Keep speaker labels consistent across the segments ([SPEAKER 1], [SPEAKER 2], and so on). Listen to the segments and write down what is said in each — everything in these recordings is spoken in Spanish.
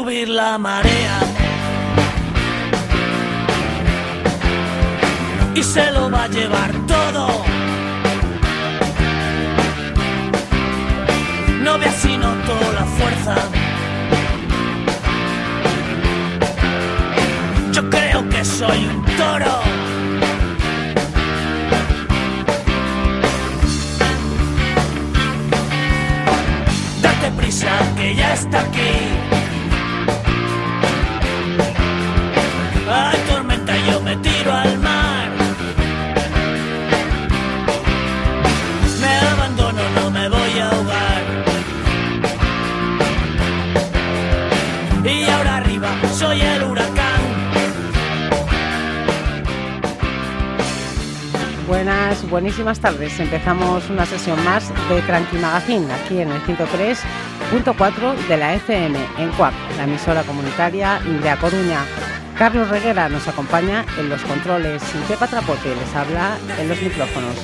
[SPEAKER 1] subir la marea. Y se lo va a llevar todo. No ve así noto la fuerza. Yo creo que soy un toro. Date prisa que ya está aquí.
[SPEAKER 2] Buenísimas tardes. Empezamos una sesión más de Cranky Magazine aquí en el 103.4 de la FM en CUAC, la emisora comunitaria de A Coruña. Carlos Reguera nos acompaña en los controles y Pepa Trapote les habla en los micrófonos.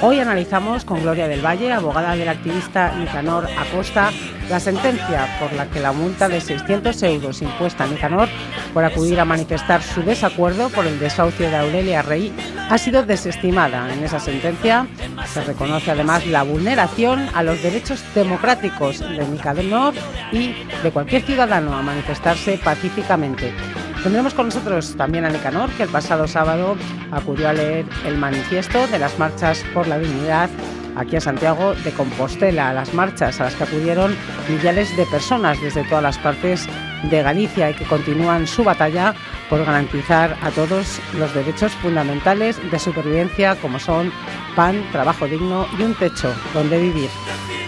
[SPEAKER 2] Hoy analizamos con Gloria del Valle, abogada del activista Nicanor Acosta, la sentencia por la que la multa de 600 euros impuesta a Nicanor por acudir a manifestar su desacuerdo por el desahucio de Aurelia Rey ha sido desestimada. En esa sentencia se reconoce además la vulneración a los derechos democráticos de Nicanor y de cualquier ciudadano a manifestarse pacíficamente. Tendremos con nosotros también a Nicanor, que el pasado sábado acudió a leer el manifiesto de las marchas por la dignidad aquí a Santiago de Compostela, a las marchas a las que acudieron millares de personas desde todas las partes de Galicia y que continúan su batalla por garantizar a todos los derechos fundamentales de supervivencia como son pan, trabajo digno y un techo donde vivir.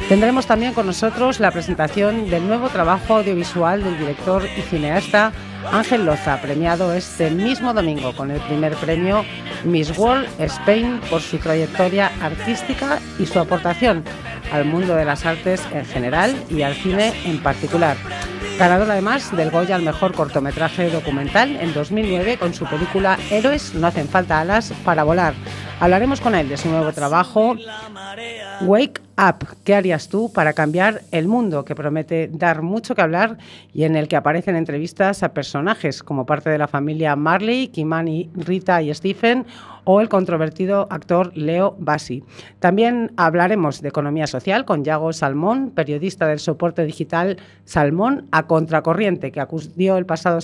[SPEAKER 2] Tendremos también con nosotros la presentación del nuevo trabajo audiovisual del director y cineasta Ángel Loza, premiado este mismo domingo con el primer premio Miss World Spain por su trayectoria artística y su aportación al mundo de las artes en general y al cine en particular. Ganador además del Goya al mejor cortometraje documental en 2009 con su película Héroes no hacen falta alas para volar. Hablaremos con él de su nuevo trabajo Wake Up. ¿Qué harías tú para cambiar el mundo? Que promete dar mucho que hablar y en el que aparecen entrevistas a personajes como parte de la familia Marley, Kimani, Rita y Stephen o el controvertido actor Leo Bassi. También hablaremos de economía social con Yago Salmón, periodista del soporte digital Salmón a Contracorriente, que acudió el pasado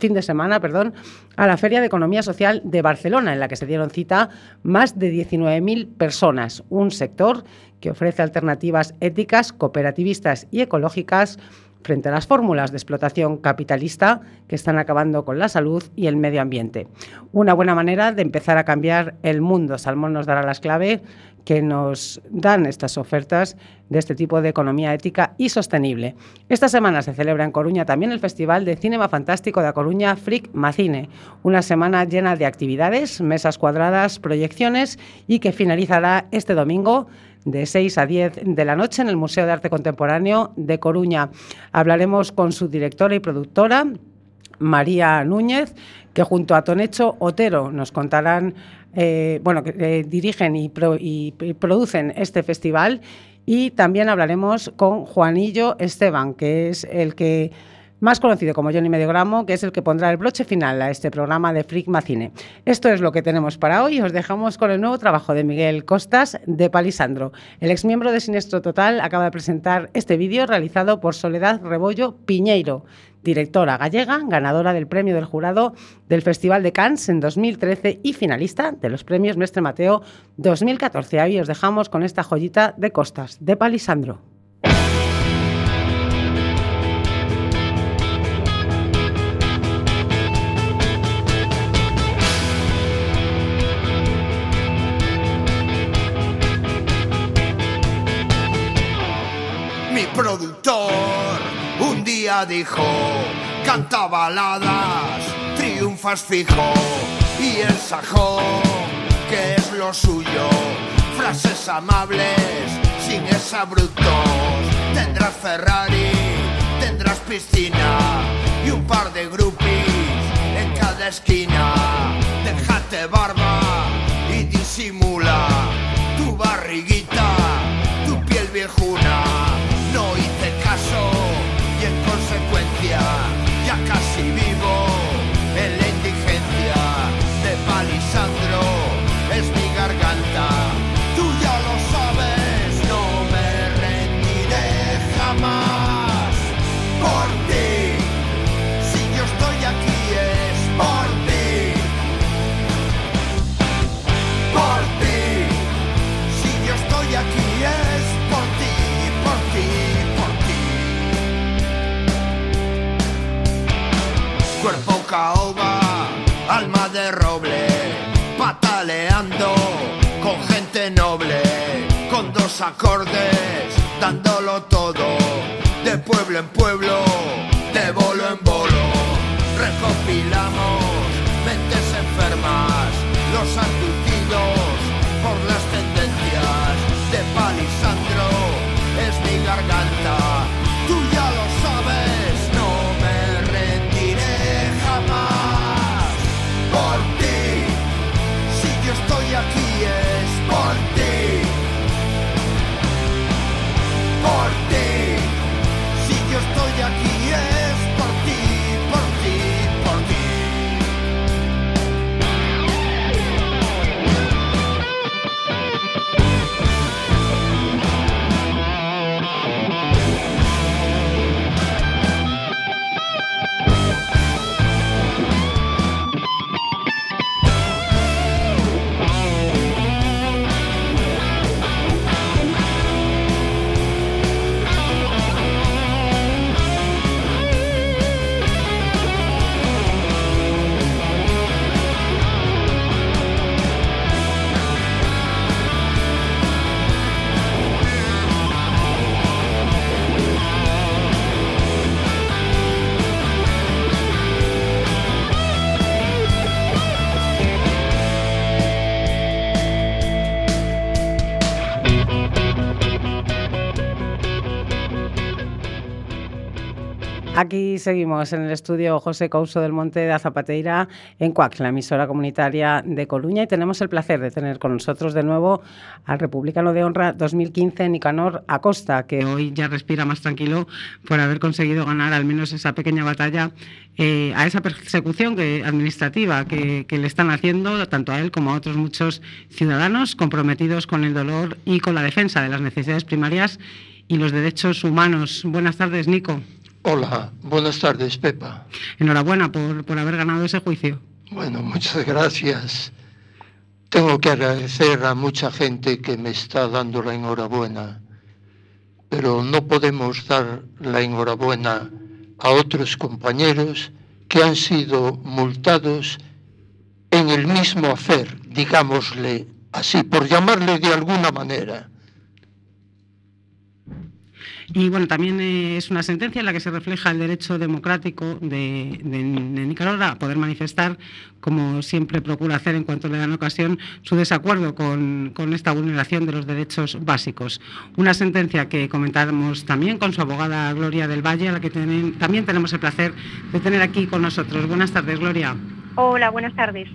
[SPEAKER 2] fin de semana perdón, a la Feria de Economía Social de Barcelona, en la que se dieron cita más de 19.000 personas, un sector que ofrece alternativas éticas, cooperativistas y ecológicas frente a las fórmulas de explotación capitalista que están acabando con la salud y el medio ambiente. Una buena manera de empezar a cambiar el mundo. Salmón nos dará las claves que nos dan estas ofertas de este tipo de economía ética y sostenible. Esta semana se celebra en Coruña también el Festival de Cinema Fantástico de Coruña Frick Macine, una semana llena de actividades, mesas cuadradas, proyecciones y que finalizará este domingo de 6 a 10 de la noche en el Museo de Arte Contemporáneo de Coruña. Hablaremos con su directora y productora, María Núñez, que junto a Tonecho Otero nos contarán, eh, bueno, que eh, dirigen y, y producen este festival. Y también hablaremos con Juanillo Esteban, que es el que más conocido como Johnny Mediogramo, que es el que pondrá el broche final a este programa de Freak Macine. Esto es lo que tenemos para hoy. Os dejamos con el nuevo trabajo de Miguel Costas de Palisandro. El exmiembro de Sinestro Total acaba de presentar este vídeo realizado por Soledad Rebollo Piñeiro, directora gallega, ganadora del premio del jurado del Festival de Cannes en 2013 y finalista de los premios Mestre Mateo 2014. Ahí os dejamos con esta joyita de Costas de Palisandro.
[SPEAKER 3] Productor. Un día dijo, canta baladas, triunfas fijo, y el sajón, que es lo suyo, frases amables, sin esa brutos, tendrás Ferrari, tendrás piscina, y un par de groupies en cada esquina, déjate barba y disimula tu barriguita, Aquí
[SPEAKER 2] seguimos en el estudio José Couso del Monte de Azapateira en CUAC, la emisora comunitaria de Coruña, y tenemos el placer de tener con nosotros de nuevo al Republicano de Honra 2015, Nicanor Acosta, que hoy ya respira más tranquilo por haber conseguido ganar al menos esa pequeña batalla eh, a esa persecución que, administrativa que, que le están haciendo tanto a él como a otros muchos ciudadanos comprometidos con el dolor y con la defensa de las necesidades primarias y los derechos humanos. Buenas tardes, Nico.
[SPEAKER 4] Hola, buenas tardes, Pepa.
[SPEAKER 2] Enhorabuena por, por haber ganado ese juicio.
[SPEAKER 4] Bueno, muchas gracias. Tengo que agradecer a mucha gente que me está dando la enhorabuena, pero no podemos dar la enhorabuena a otros compañeros que han sido multados en el mismo hacer, digámosle así, por llamarle de alguna manera.
[SPEAKER 2] Y bueno, también eh, es una sentencia en la que se refleja el derecho democrático de, de, de, Nicaragua a poder manifestar, como siempre procura hacer en cuanto le dan ocasión, su desacuerdo con, con, esta vulneración de los derechos básicos. Una sentencia que comentamos también con su abogada Gloria del Valle, a la que ten, también tenemos el placer de tener aquí con nosotros. Buenas tardes, Gloria.
[SPEAKER 5] Hola, buenas tardes.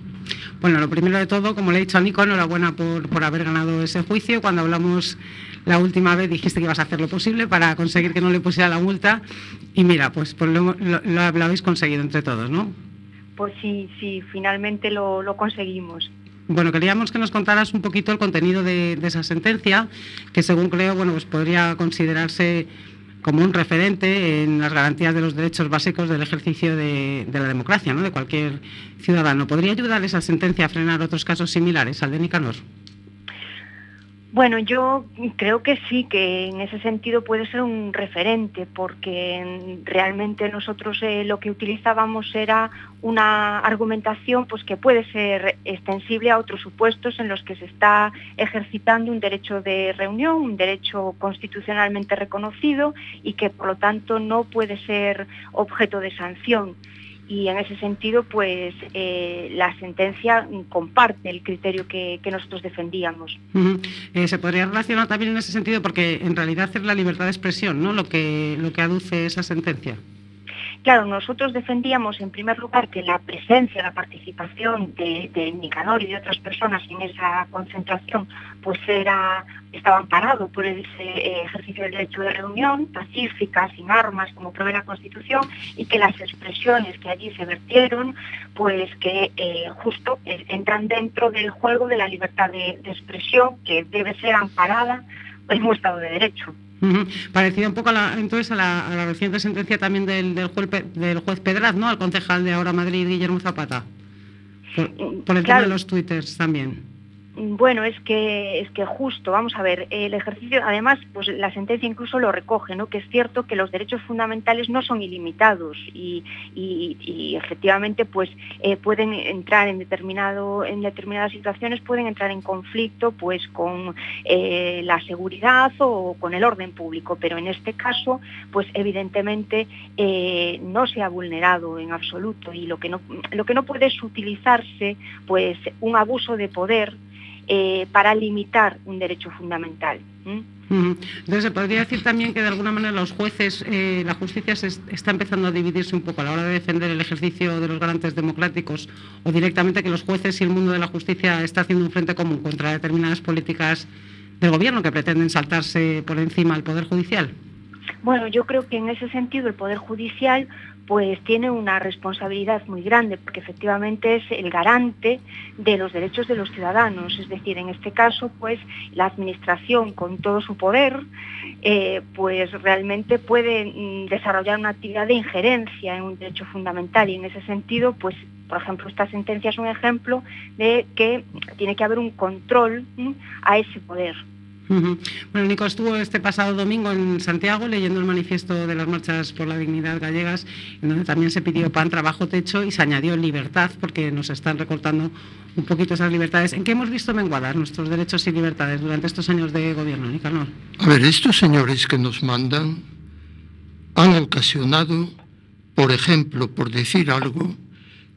[SPEAKER 2] Bueno, lo primero de todo, como le he dicho a Nico, enhorabuena por, por haber ganado ese juicio. Cuando hablamos la última vez dijiste que ibas a hacer lo posible para conseguir que no le pusiera la multa y mira, pues, pues lo, lo, lo, habéis conseguido entre todos, ¿no?
[SPEAKER 5] Pues sí, sí, finalmente lo, lo conseguimos.
[SPEAKER 2] Bueno, queríamos que nos contaras un poquito el contenido de, de, esa sentencia, que según creo, bueno, pues podría considerarse como un referente en las garantías de los derechos básicos del ejercicio de, de la democracia, ¿no? de cualquier ciudadano. ¿Podría ayudar esa sentencia a frenar otros casos similares al de Nicanor?
[SPEAKER 5] Bueno, yo creo que sí, que en ese sentido puede ser un referente, porque realmente nosotros eh, lo que utilizábamos era una argumentación pues, que puede ser extensible a otros supuestos en los que se está ejercitando un derecho de reunión, un derecho constitucionalmente reconocido y que por lo tanto no puede ser objeto de sanción y en ese sentido pues eh, la sentencia comparte el criterio que, nosotros defendíamos.
[SPEAKER 2] Eh, se podría relacionar también en ese sentido porque en realidad es la libertad de expresión, ¿no? Lo que lo que aduce esa sentencia.
[SPEAKER 5] Claro, nosotros defendíamos en primer lugar que la presencia, la participación de, de Nicanor y de otras personas en esa concentración pues era, estaba amparado por ese eh, ejercicio del derecho de reunión, pacífica, sin armas, como prevé la Constitución, y que las expresiones que allí se vertieron, pues que eh, justo eh, entran dentro del juego de la libertad de expresión que debe ser amparada en un Estado de Derecho.
[SPEAKER 2] Uh -huh. Parecido un poco a la, entonces a la, a la, reciente sentencia también del, del, juez, del juez Pedraz, ¿no? Al concejal de Ahora Madrid, Guillermo Zapata. Por, por el claro. tema de los twitters también.
[SPEAKER 5] Bueno, es que es que justo, vamos a ver, el ejercicio, además, pues la sentencia incluso lo recoge, ¿no? Que es cierto que los derechos fundamentales no son ilimitados y, y- y efectivamente, pues eh, pueden entrar en determinado, en determinadas situaciones pueden entrar en conflicto, pues con eh, la seguridad o con el orden público, pero en este caso, pues evidentemente eh, no se ha vulnerado en absoluto y lo que no lo que no puede es utilizarse, pues un abuso de poder eh, para limitar un derecho fundamental.
[SPEAKER 2] Entonces, se podría decir también que de alguna manera los jueces, eh, la justicia se es- está empezando a dividirse un poco a la hora de defender el ejercicio de los garantes democráticos o directamente que los jueces y el mundo de la justicia está haciendo un frente común contra determinadas políticas del gobierno que pretenden saltarse por encima al Poder Judicial.
[SPEAKER 5] Bueno, yo creo que en ese sentido el Poder Judicial pues tiene una responsabilidad muy grande porque efectivamente es el garante de los derechos de los ciudadanos, es decir, en este caso pues la administración con todo su poder eh, pues realmente puede mm, desarrollar una actividad de injerencia en un derecho fundamental. Y en ese sentido pues por ejemplo esta sentencia es un ejemplo de que tiene que haber un control a ese poder.
[SPEAKER 2] Bueno, Nico estuvo este pasado domingo en Santiago leyendo el manifiesto de las marchas por la dignidad gallegas, en donde también se pidió pan, trabajo, techo y se añadió libertad, porque nos están recortando un poquito esas libertades. ¿En qué hemos visto menguadas nuestros derechos y libertades durante estos años de gobierno, Nicanor?
[SPEAKER 4] A ver, estos señores que nos mandan han ocasionado, por ejemplo, por decir algo,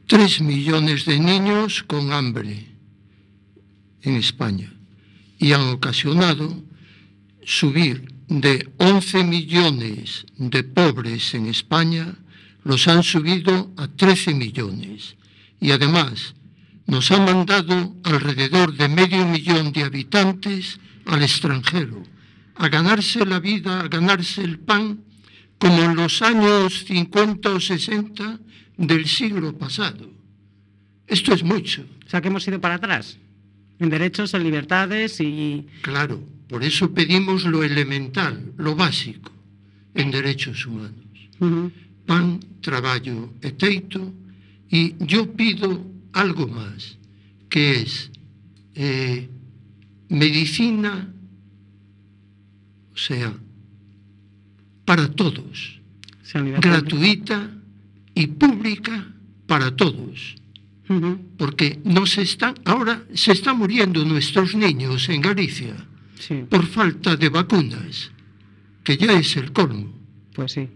[SPEAKER 4] tres millones de niños con hambre en España y han ocasionado subir de 11 millones de pobres en España, los han subido a 13 millones. Y además nos han mandado alrededor de medio millón de habitantes al extranjero, a ganarse la vida, a ganarse el pan, como en los años 50 o 60 del siglo pasado. Esto es mucho.
[SPEAKER 2] O sea, que hemos ido para atrás, en derechos, en libertades y...
[SPEAKER 4] Claro, por eso pedimos lo elemental, lo básico, en derechos humanos. Pan, traballo e teito, e yo pido algo máis, que es eh, medicina, o sea, para todos, gratuita y pública para todos. Porque no se están, ahora se están muriendo nuestros niños en Galicia
[SPEAKER 2] Sí,
[SPEAKER 4] por falta de vacunas, que ya es el colmo.
[SPEAKER 2] pues sí.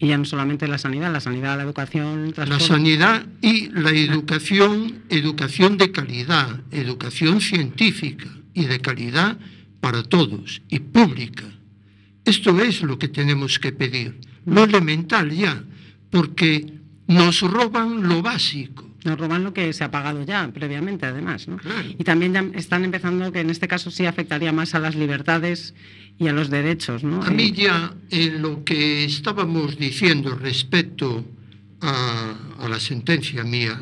[SPEAKER 2] Y ya no solamente la sanidad, la sanidad, la educación, el
[SPEAKER 4] La
[SPEAKER 2] transporte.
[SPEAKER 4] sanidad y la educación, educación de calidad, educación científica y de calidad para todos y pública. Esto es lo que tenemos que pedir, lo elemental ya, porque nos roban lo básico.
[SPEAKER 2] Nos roban lo que se ha pagado ya previamente, además, ¿no?
[SPEAKER 4] Claro.
[SPEAKER 2] Y también ya están empezando que en este caso sí afectaría más a las libertades y a los derechos, ¿no?
[SPEAKER 4] A mí
[SPEAKER 2] Eh,
[SPEAKER 4] ya en lo que estábamos diciendo respecto a, a la sentencia mía,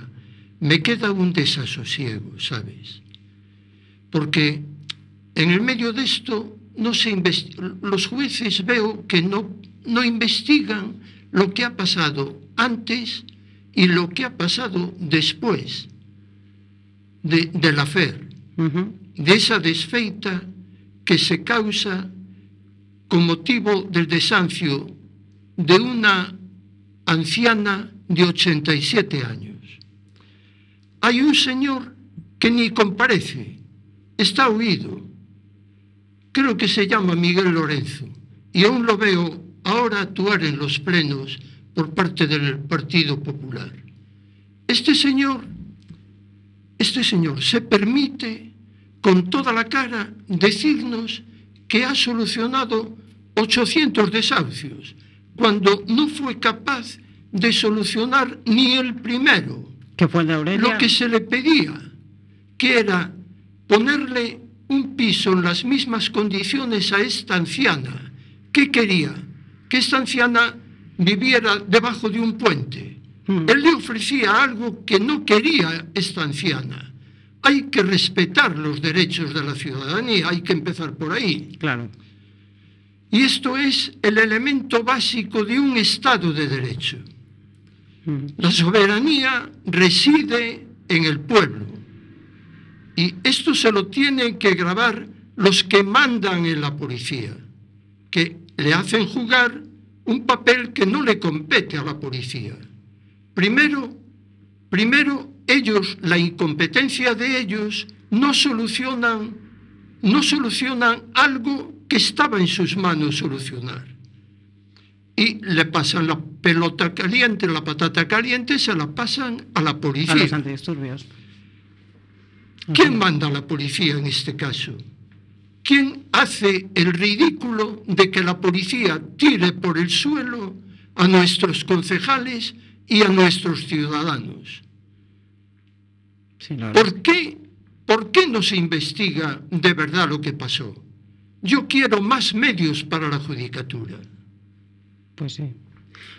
[SPEAKER 4] me queda un desasosiego, ¿sabes? Porque en el medio de esto no se los jueces veo que no, no investigan lo que ha pasado antes y lo que ha pasado después de, afer
[SPEAKER 2] ujú,
[SPEAKER 4] de esa desfeita que se causa con motivo del desancio de una anciana de 87 años. Hay un señor que ni comparece, está huido. Creo que se llama Miguel Lorenzo y aún lo veo ahora actuar en los plenos por parte del Partido Popular. Este señor este señor se permite con toda la cara decirnos que ha solucionado 800 desahucios, cuando no fue capaz de solucionar ni el primero,
[SPEAKER 2] que fue de
[SPEAKER 4] lo que se le pedía, que era ponerle un piso en las mismas condiciones a esta anciana. ¿Qué quería? Que esta anciana viviera debajo de un puente.
[SPEAKER 2] Mm.
[SPEAKER 4] Él le ofrecía algo que no quería esta anciana. Hay que respetar los derechos de la ciudadanía, hay que empezar por ahí.
[SPEAKER 2] Claro.
[SPEAKER 4] Y esto es el elemento básico de un Estado de Derecho.
[SPEAKER 2] Ujú.
[SPEAKER 4] La soberanía reside en el pueblo. Y esto se lo tienen que grabar los que mandan en la policía, que le hacen jugar un papel que no le compete a la policía. Primero, primero ellos, la incompetencia de ellos, no solucionan, no solucionan algo que estaba en sus manos solucionar. Y le pasan la pelota caliente, la patata caliente, se la pasan a la policía.
[SPEAKER 2] A los antidisturbios.
[SPEAKER 4] ¿Quién manda a la policía en este caso? ¿Quién hace el ridículo de que la policía tire por el suelo a nuestros concejales y a nuestros ciudadanos? ¿Por qué, ¿Por qué no se investiga de verdad lo que pasó? Yo quiero más medios para la judicatura.
[SPEAKER 2] Pues sí.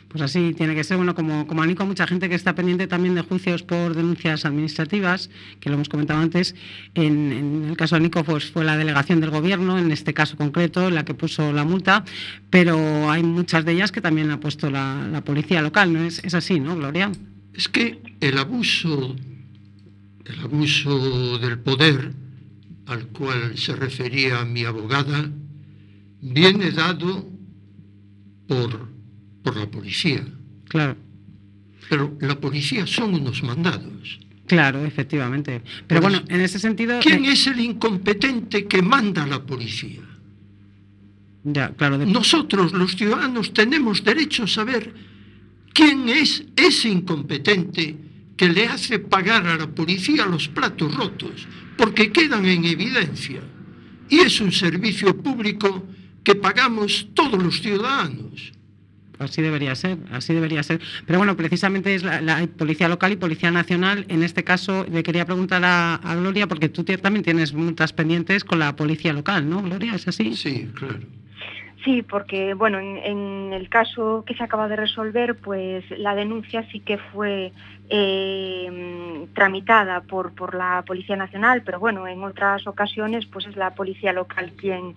[SPEAKER 2] Pues así tiene que ser. Bueno, como, como Anico, mucha gente que está pendiente también de juicios por denuncias administrativas, que lo hemos comentado antes. En, el caso de Anico pues, fue la delegación del gobierno, en este caso concreto, la que puso la multa, pero hay muchas de ellas que también ha puesto la, policía local, ¿no? Es, es así, ¿no, Gloria?
[SPEAKER 4] Es que el abuso, el abuso del poder al cual se refería mi abogada, viene dado por por la policía.
[SPEAKER 2] Claro.
[SPEAKER 4] Pero la policía son unos mandados.
[SPEAKER 2] Claro, efectivamente. Pero bueno, en ese sentido...
[SPEAKER 4] ¿Quién eh, es el incompetente que manda a la policía?
[SPEAKER 2] Ya, claro.
[SPEAKER 4] Nosotros, los ciudadanos, tenemos derecho a saber quién es ese incompetente que le hace pagar a la policía los platos rotos, porque quedan en evidencia. Y es un servicio público que pagamos todos los ciudadanos.
[SPEAKER 2] Así debería ser, así debería ser. Pero bueno, precisamente es la, Policía Local y Policía Nacional. En este caso, le quería preguntar a, Gloria, porque tú también tienes multas pendientes con la Policía Local, ¿no, Gloria? ¿Es así?
[SPEAKER 4] Sí, claro.
[SPEAKER 5] Sí, porque bueno, en, el caso que se acaba de resolver, pues la denuncia sí que fue eh, tramitada por, por la Policía Nacional, pero bueno, en otras ocasiones pues es la Policía Local quien,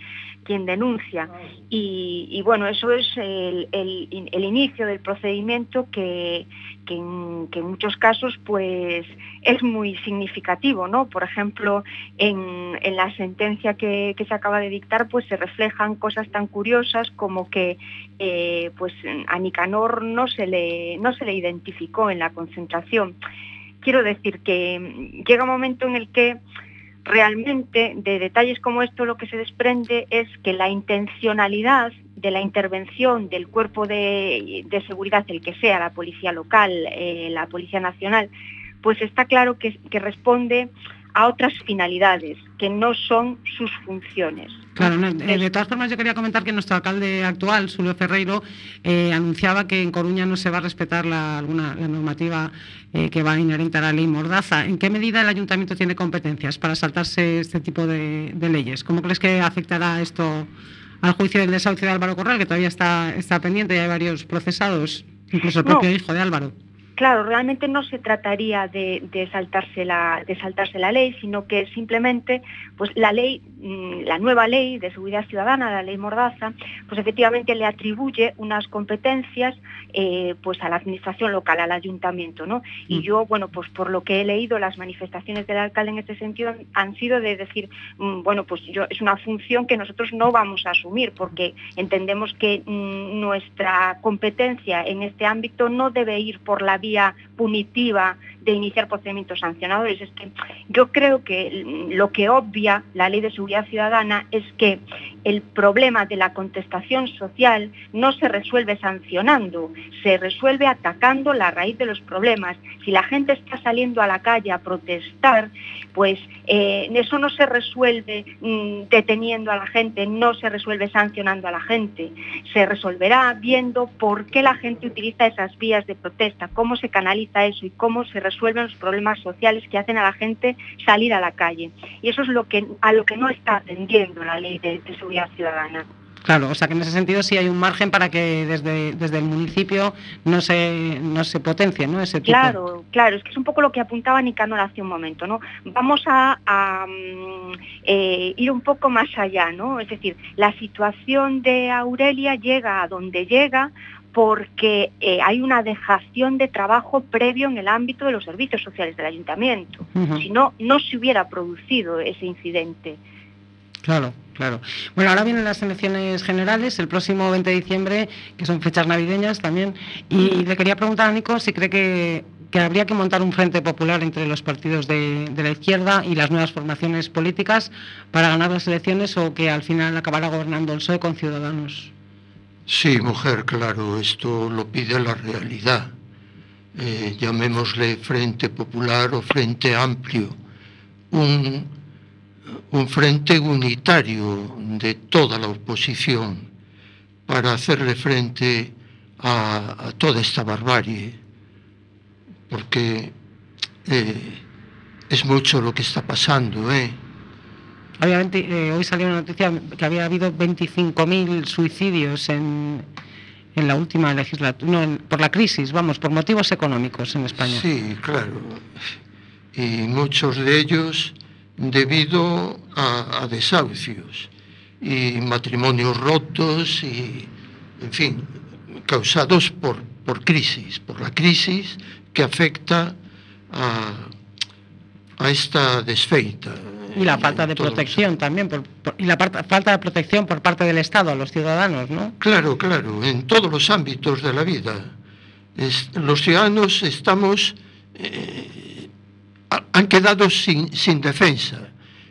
[SPEAKER 5] quien denuncia. Y, bueno, eso es el, inicio del procedimiento que, que, en, muchos casos pues es muy significativo, ¿no? Por ejemplo, en, la sentencia que, que, se acaba de dictar pues se reflejan cosas tan curiosas como que eh, pues a Nicanor no se, le, no se le identificó en la concentración. Quiero decir que llega un momento en el que realmente de detalles como esto lo que se desprende es que la intencionalidad de la intervención del cuerpo de, seguridad, el que sea, la policía local, eh, la policía nacional, pues está claro que, que responde a otras finalidades que no son sus funciones.
[SPEAKER 2] Claro, eh, de todas formas yo quería comentar que nuestro alcalde actual, Julio Ferreiro, eh, anunciaba que en Coruña no se va a respetar la, alguna, la normativa eh, que va inherente a la ley Mordaza. ¿En qué medida el ayuntamiento tiene competencias para saltarse este tipo de, leyes? ¿Cómo crees que afectará esto al juicio del desahucio de Álvaro Corral, que todavía está, está pendiente y hay varios procesados, incluso el propio hijo de Álvaro?
[SPEAKER 5] Claro, realmente no se trataría de, saltarse la, de saltarse la ley, sino que simplemente pues la ley, mm, la nueva ley de seguridad ciudadana, la ley Mordaza, pues efectivamente le atribuye unas competencias eh, pues a la administración local, al ayuntamiento, ¿no? Y mm. yo, bueno, pues por lo que he leído, las manifestaciones del alcalde en este sentido han sido de decir, mm, bueno, pues yo, es una función que nosotros no vamos a asumir, porque entendemos que nuestra competencia en este ámbito no debe ir por la vía punitiva de iniciar procedimientos sancionadores. Es que yo creo que lo que obvia la ley de seguridad ciudadana es que el problema de la contestación social no se resuelve sancionando, se resuelve atacando la raíz de los problemas. Si la gente está saliendo a la calle a protestar, pues eh, eso no se resuelve mm, deteniendo a la gente, no se resuelve sancionando a la gente. Se resolverá viendo por qué la gente utiliza esas vías de protesta, cómo se canaliza eso y cómo se resuelven los problemas sociales que hacen a la gente salir a la calle. Y eso es lo que, a lo que no está atendiendo la ley de, seguridad ciudadana.
[SPEAKER 2] Claro, o sea que en ese sentido sí hay un margen para que desde, desde el municipio no se, no se potencie, ¿no? Ese tipo.
[SPEAKER 5] Claro, claro, es que es un poco lo que apuntaba Nicanor hace un momento, ¿no? Vamos a, mm, eh, ir un poco más allá, ¿no? Es decir, la situación de Aurelia llega a donde llega porque eh, hay una dejación de trabajo previo en el ámbito de los servicios sociales del ayuntamiento. Si no, no se hubiera producido ese incidente.
[SPEAKER 2] Claro, claro. Bueno, ahora vienen las elecciones generales el próximo 20 de diciembre, que son fechas navideñas también. Y le quería preguntar a Nico si cree que, que habría que montar un frente popular entre los partidos de, de la izquierda y las nuevas formaciones políticas para ganar las elecciones o que al final acabará gobernando el PSOE con Ciudadanos.
[SPEAKER 4] Sí, mujer, claro, esto lo pide la realidad. Eh, llamémosle Frente Popular o Frente Amplio. Un, un frente unitario de toda la oposición para hacerle frente a, toda esta barbarie. Porque eh, es mucho lo que está pasando, ¿eh?
[SPEAKER 2] Obviamente, eh, hoy salió una noticia que había habido 25.000 suicidios en, en la última legislatura, no, por la crisis, vamos, por motivos económicos en España.
[SPEAKER 4] Sí, claro. Y muchos de ellos debido a, a desahucios y matrimonios rotos y, en fin, causados por, por crisis, por la crisis que afecta a, a esta desfeita.
[SPEAKER 2] Y la falta de protección también, por- y la falta de protección por parte del Estado a los ciudadanos, ¿no?
[SPEAKER 4] Claro, claro, en todos los ámbitos de la vida. Los ciudadanos estamos, eh, ha- han quedado sin, sin defensa.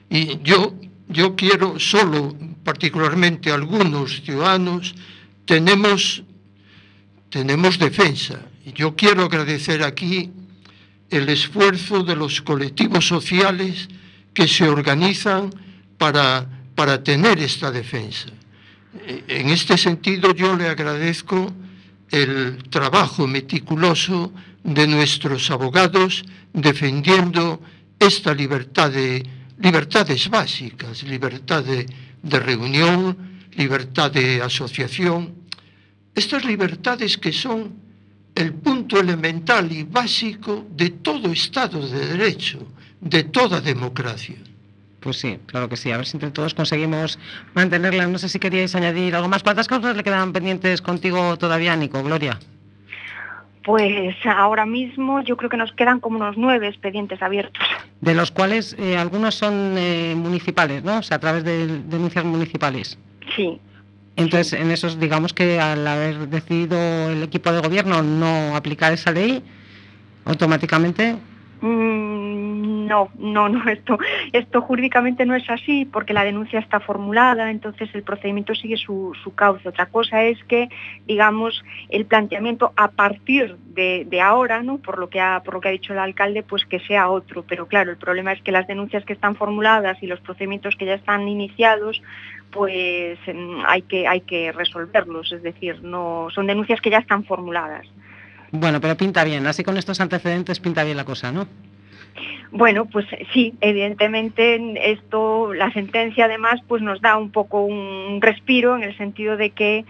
[SPEAKER 4] Y yo, yo quiero solo, particularmente algunos ciudadanos, tenemos, tenemos defensa. Y yo quiero agradecer aquí el esfuerzo de los colectivos sociales que se organizan para, para tener esta defensa. En este sentido yo le agradezco el trabajo meticuloso de nuestros abogados defendiendo esta libertad de libertades básicas, libertad de, de reunión, libertad de asociación, estas libertades que son el punto elemental y básico de todo Estado de Derecho, de toda democracia.
[SPEAKER 2] Pues sí, claro que sí. A ver si entre todos conseguimos mantenerla. No sé si queríais añadir algo más. ¿Cuántas causas le quedan pendientes contigo todavía, Nico? Gloria.
[SPEAKER 5] Pues ahora mismo yo creo que nos quedan como unos nueve expedientes abiertos.
[SPEAKER 2] De los cuales eh, algunos son eh, municipales, ¿no? O sea, a través de denuncias municipales.
[SPEAKER 5] Sí,
[SPEAKER 2] Entonces, en esos, digamos que al haber decidido el equipo de gobierno no aplicar esa ley, automáticamente
[SPEAKER 5] Mm, no, no, no, esto, esto jurídicamente no es así porque la denuncia está formulada, entonces el procedimiento sigue su, su cauce. Otra cosa es que, digamos, el planteamiento a partir de, de ahora, ¿no? por, lo que ha, por lo que ha dicho el alcalde, pues que sea otro. Pero claro, el problema es que las denuncias que están formuladas y los procedimientos que ya están iniciados, pues mm, hay que, hay que resolverlos, es decir, no, son denuncias que ya están formuladas.
[SPEAKER 2] Bueno, pero pinta bien. Así con estos antecedentes pinta bien la cosa, ¿no?
[SPEAKER 5] Bueno, pues sí, evidentemente esto, la sentencia además, pues nos da un poco un respiro en el sentido de que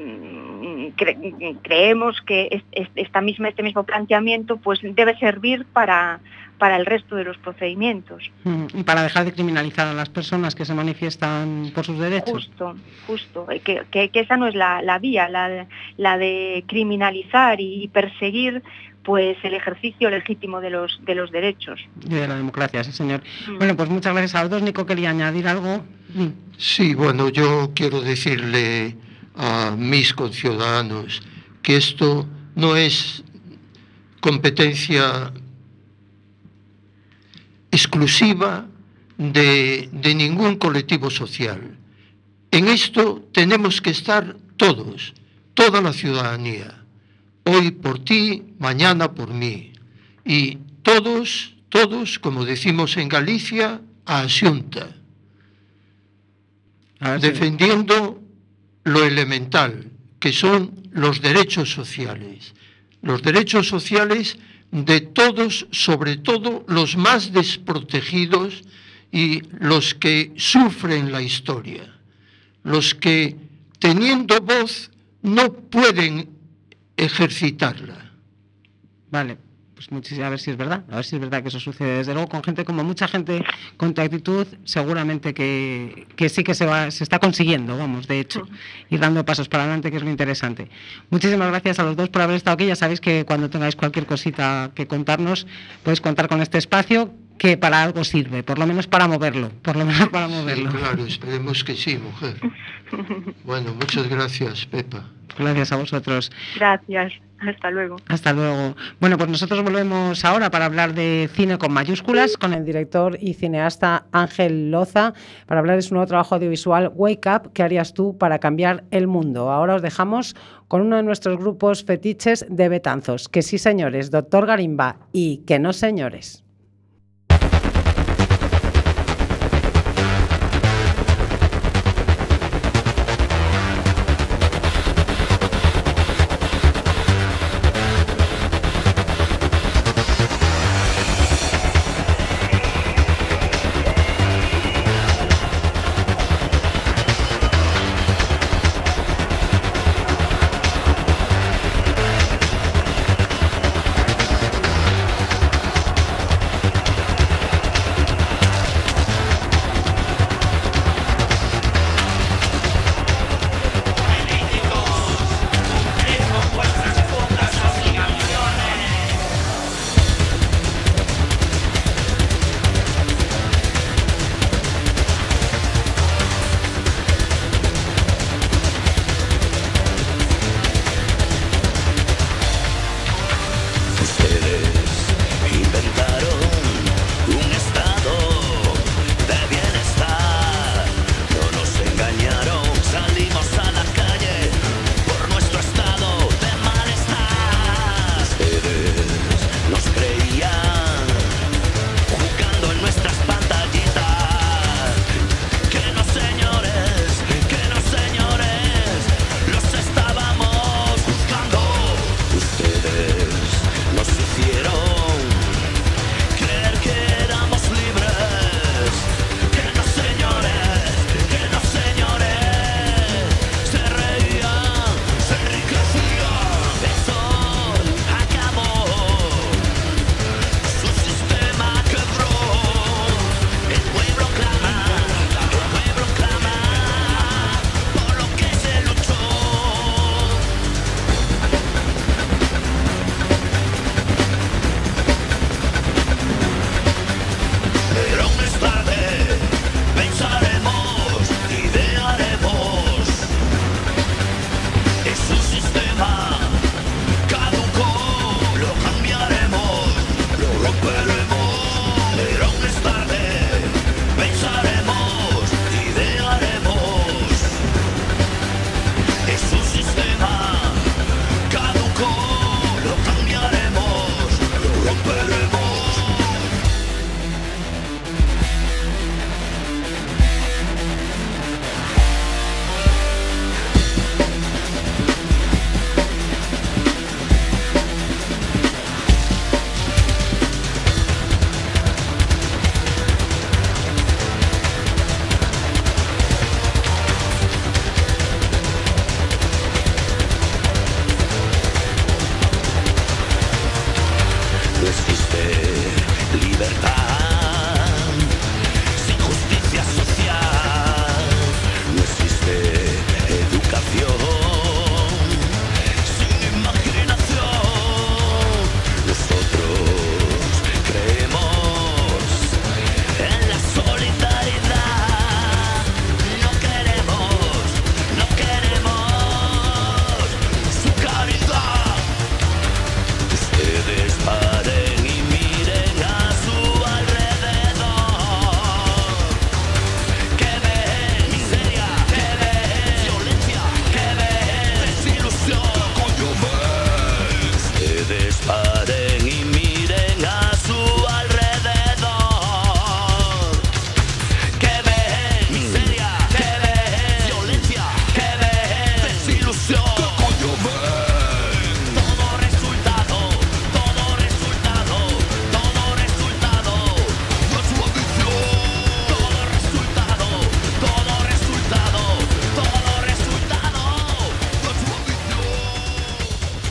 [SPEAKER 5] eh, cre- creemos que es- es- esta misma, este mismo planteamiento pues debe servir para, para el resto de los procedimientos.
[SPEAKER 2] Mm, Y para dejar de criminalizar a las personas que se manifiestan por sus derechos.
[SPEAKER 5] Justo, justo, eh, que, que- que esa no es la, la vía, la, la de criminalizar y perseguir pues el ejercicio legítimo de los, de los derechos.
[SPEAKER 2] Y de la democracia, sí, señor.
[SPEAKER 5] Mm.
[SPEAKER 2] Bueno, pues muchas gracias a los dos. Nico, quería añadir algo. Mm.
[SPEAKER 4] Sí, bueno, yo quiero decirle a mis conciudadanos que esto no es competencia exclusiva de, de ningún colectivo social. En esto tenemos que estar todos, toda la ciudadanía. Hoy por ti, mañana por mí. Y todos, todos, como decimos en Galicia, a Asunta
[SPEAKER 2] A ver si-
[SPEAKER 4] defendiendo lo elemental, que son los derechos sociales. Los derechos sociales de todos, sobre todo los más desprotegidos y los que sufren la historia, los que teniendo voz no pueden ejercitarla.
[SPEAKER 2] Vale, pues muchísimas, a ver si es verdad, a ver si es verdad que eso sucede. Desde luego, con gente como mucha gente con tu actitud, seguramente que, que sí que se, va, se está consiguiendo, vamos, de hecho, ir dando pasos para adelante, que es lo interesante. Muchísimas gracias a los dos por haber estado aquí. Ya sabéis que cuando tengáis cualquier cosita que contarnos, podéis contar con este espacio que para algo sirve, por lo menos para moverlo, por lo menos para moverlo.
[SPEAKER 4] Sí, claro, esperemos que sí, mujer. Bueno, muchas gracias, Pepa.
[SPEAKER 2] Gracias a vosotros.
[SPEAKER 5] Gracias. Hasta luego.
[SPEAKER 2] Hasta luego. Bueno, pues nosotros volvemos ahora para hablar de cine con mayúsculas con el director y cineasta Ángel Loza para hablar de su nuevo trabajo audiovisual Wake Up, ¿qué harías tú para cambiar el mundo? Ahora os dejamos con uno de nuestros grupos fetiches de Betanzos, que sí señores, doctor Garimba y que no señores.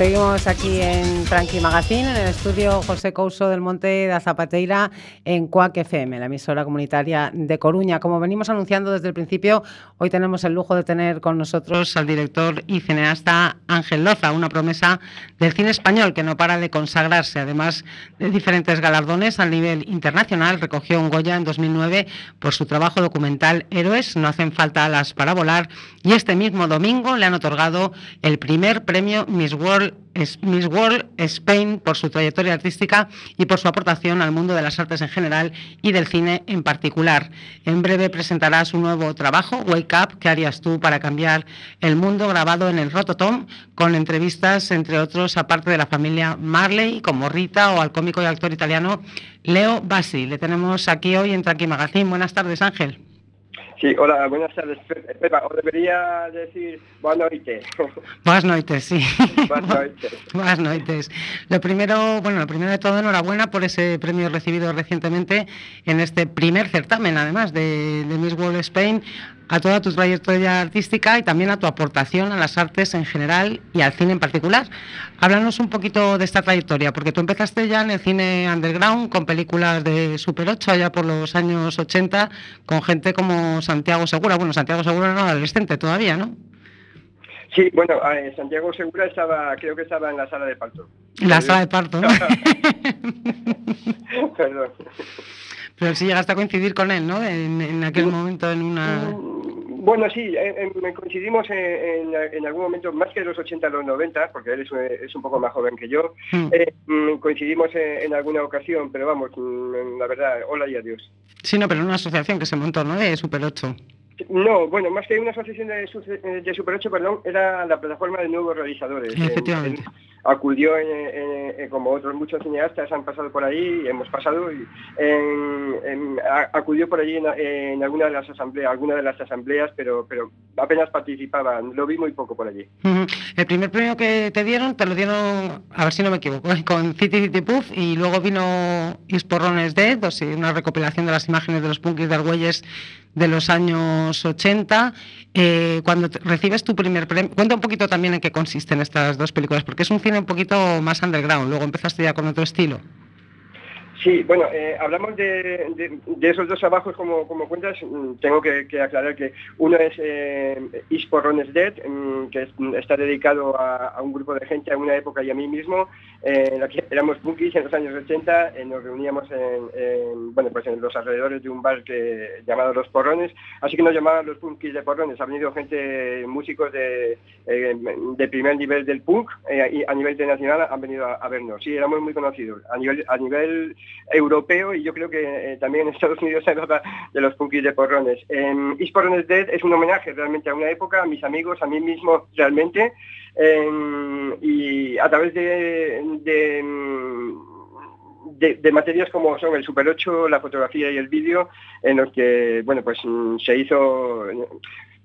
[SPEAKER 2] Seguimos aquí en Tranqui Magazine, en el estudio José Couso del Monte de Zapateira, en CUAC FM, la emisora comunitaria de Coruña. Como venimos anunciando desde el principio, hoy tenemos el lujo de tener con nosotros al director y cineasta Ángel Loza, una promesa del cine español que no para de consagrarse, además de diferentes galardones a nivel internacional. Recogió un Goya en 2009 por su trabajo documental Héroes, no hacen falta alas para volar, y este mismo domingo le han otorgado el primer premio Miss World Miss World Spain por su trayectoria artística y por su aportación al mundo de las artes en general y del cine en particular. En breve presentará su nuevo trabajo, Wake Up, ¿qué harías tú para cambiar el mundo? grabado en el Rototom, con entrevistas, entre otros, aparte de la familia Marley, como Rita, o al cómico y actor italiano Leo Bassi. Le tenemos aquí hoy en Tranqui Magazine. Buenas tardes, Ángel.
[SPEAKER 6] Sí, hola, buenas tardes, Pepa. Os debería decir buenas noches.
[SPEAKER 2] Buenas noches, sí.
[SPEAKER 6] Buenas noches.
[SPEAKER 2] buenas noches. Lo primero, bueno, lo primero de todo, enhorabuena por ese premio recibido recientemente en este primer certamen, además, de, de Miss World Spain a toda tu trayectoria artística y también a tu aportación a las artes en general y al cine en particular. Háblanos un poquito de esta trayectoria, porque tú empezaste ya en el cine underground con películas de Super 8 allá por los años 80 con gente como Santiago Segura. Bueno, Santiago Segura era adolescente todavía, ¿no?
[SPEAKER 6] Sí, bueno, eh, Santiago Segura estaba, creo que estaba en la sala de parto.
[SPEAKER 2] La sala de parto, ¿no?
[SPEAKER 6] Perdón.
[SPEAKER 2] Pero sí llegaste a coincidir con él, ¿no? En, aquel momento en una...
[SPEAKER 6] Bueno, sí, coincidimos en, algún momento, más que los 80 a los 90, porque él es, un poco más joven que yo, hmm. eh, mm, coincidimos en, alguna ocasión, pero vamos, mm, la verdad, hola y adiós.
[SPEAKER 2] Sí, no, pero en una asociación que se montó, ¿no? De Super 8.
[SPEAKER 6] No, bueno, más que una asociación de, de Super 8, perdón, era la plataforma de nuevos realizadores.
[SPEAKER 2] Efectivamente
[SPEAKER 6] acudió como otros muchos cineastas han pasado por ahí, hemos pasado, y acudió por allí en, alguna de las asambleas, alguna de las asambleas, pero, pero apenas participaba, lo vi muy poco por allí.
[SPEAKER 2] El primer premio que te dieron, te lo dieron, a ver si no me equivoco, con City City Puff y luego vino Isporrones Dead, o sea, una recopilación de las imágenes de los punkis de Argüelles de los años 80. Eh, cuando recibes tu primer premio, cuenta un poquito también en qué consisten estas dos películas, porque es un cine un poquito más underground, luego empezaste ya con otro estilo.
[SPEAKER 6] Sí, bueno, eh, hablamos de, esos dos trabajos como, como cuentas. Mm, tengo que, aclarar que uno es eh, Is Dead, mm, que está dedicado a, un grupo de gente a una época y a mí mismo, eh, en la que éramos punkis en los años 80, eh, nos reuníamos en, bueno, pues en los alrededores de un bar que, llamado Los Porrones, así que nos llamaban los punkis de Porrones. Ha venido gente, músicos de, de primer nivel del punk y a nivel internacional han venido a, vernos. Sí, éramos muy conocidos. A nivel, a nivel europeo y yo creo que eh, también en Estados Unidos se nota de los punkis de porrones. Eh, Is Porrones Dead es un homenaje realmente a una época, a mis amigos, a mí mismo realmente, y a través de, de, de, materias como son el Super 8, la fotografía y el vídeo, en los que, bueno, pues se hizo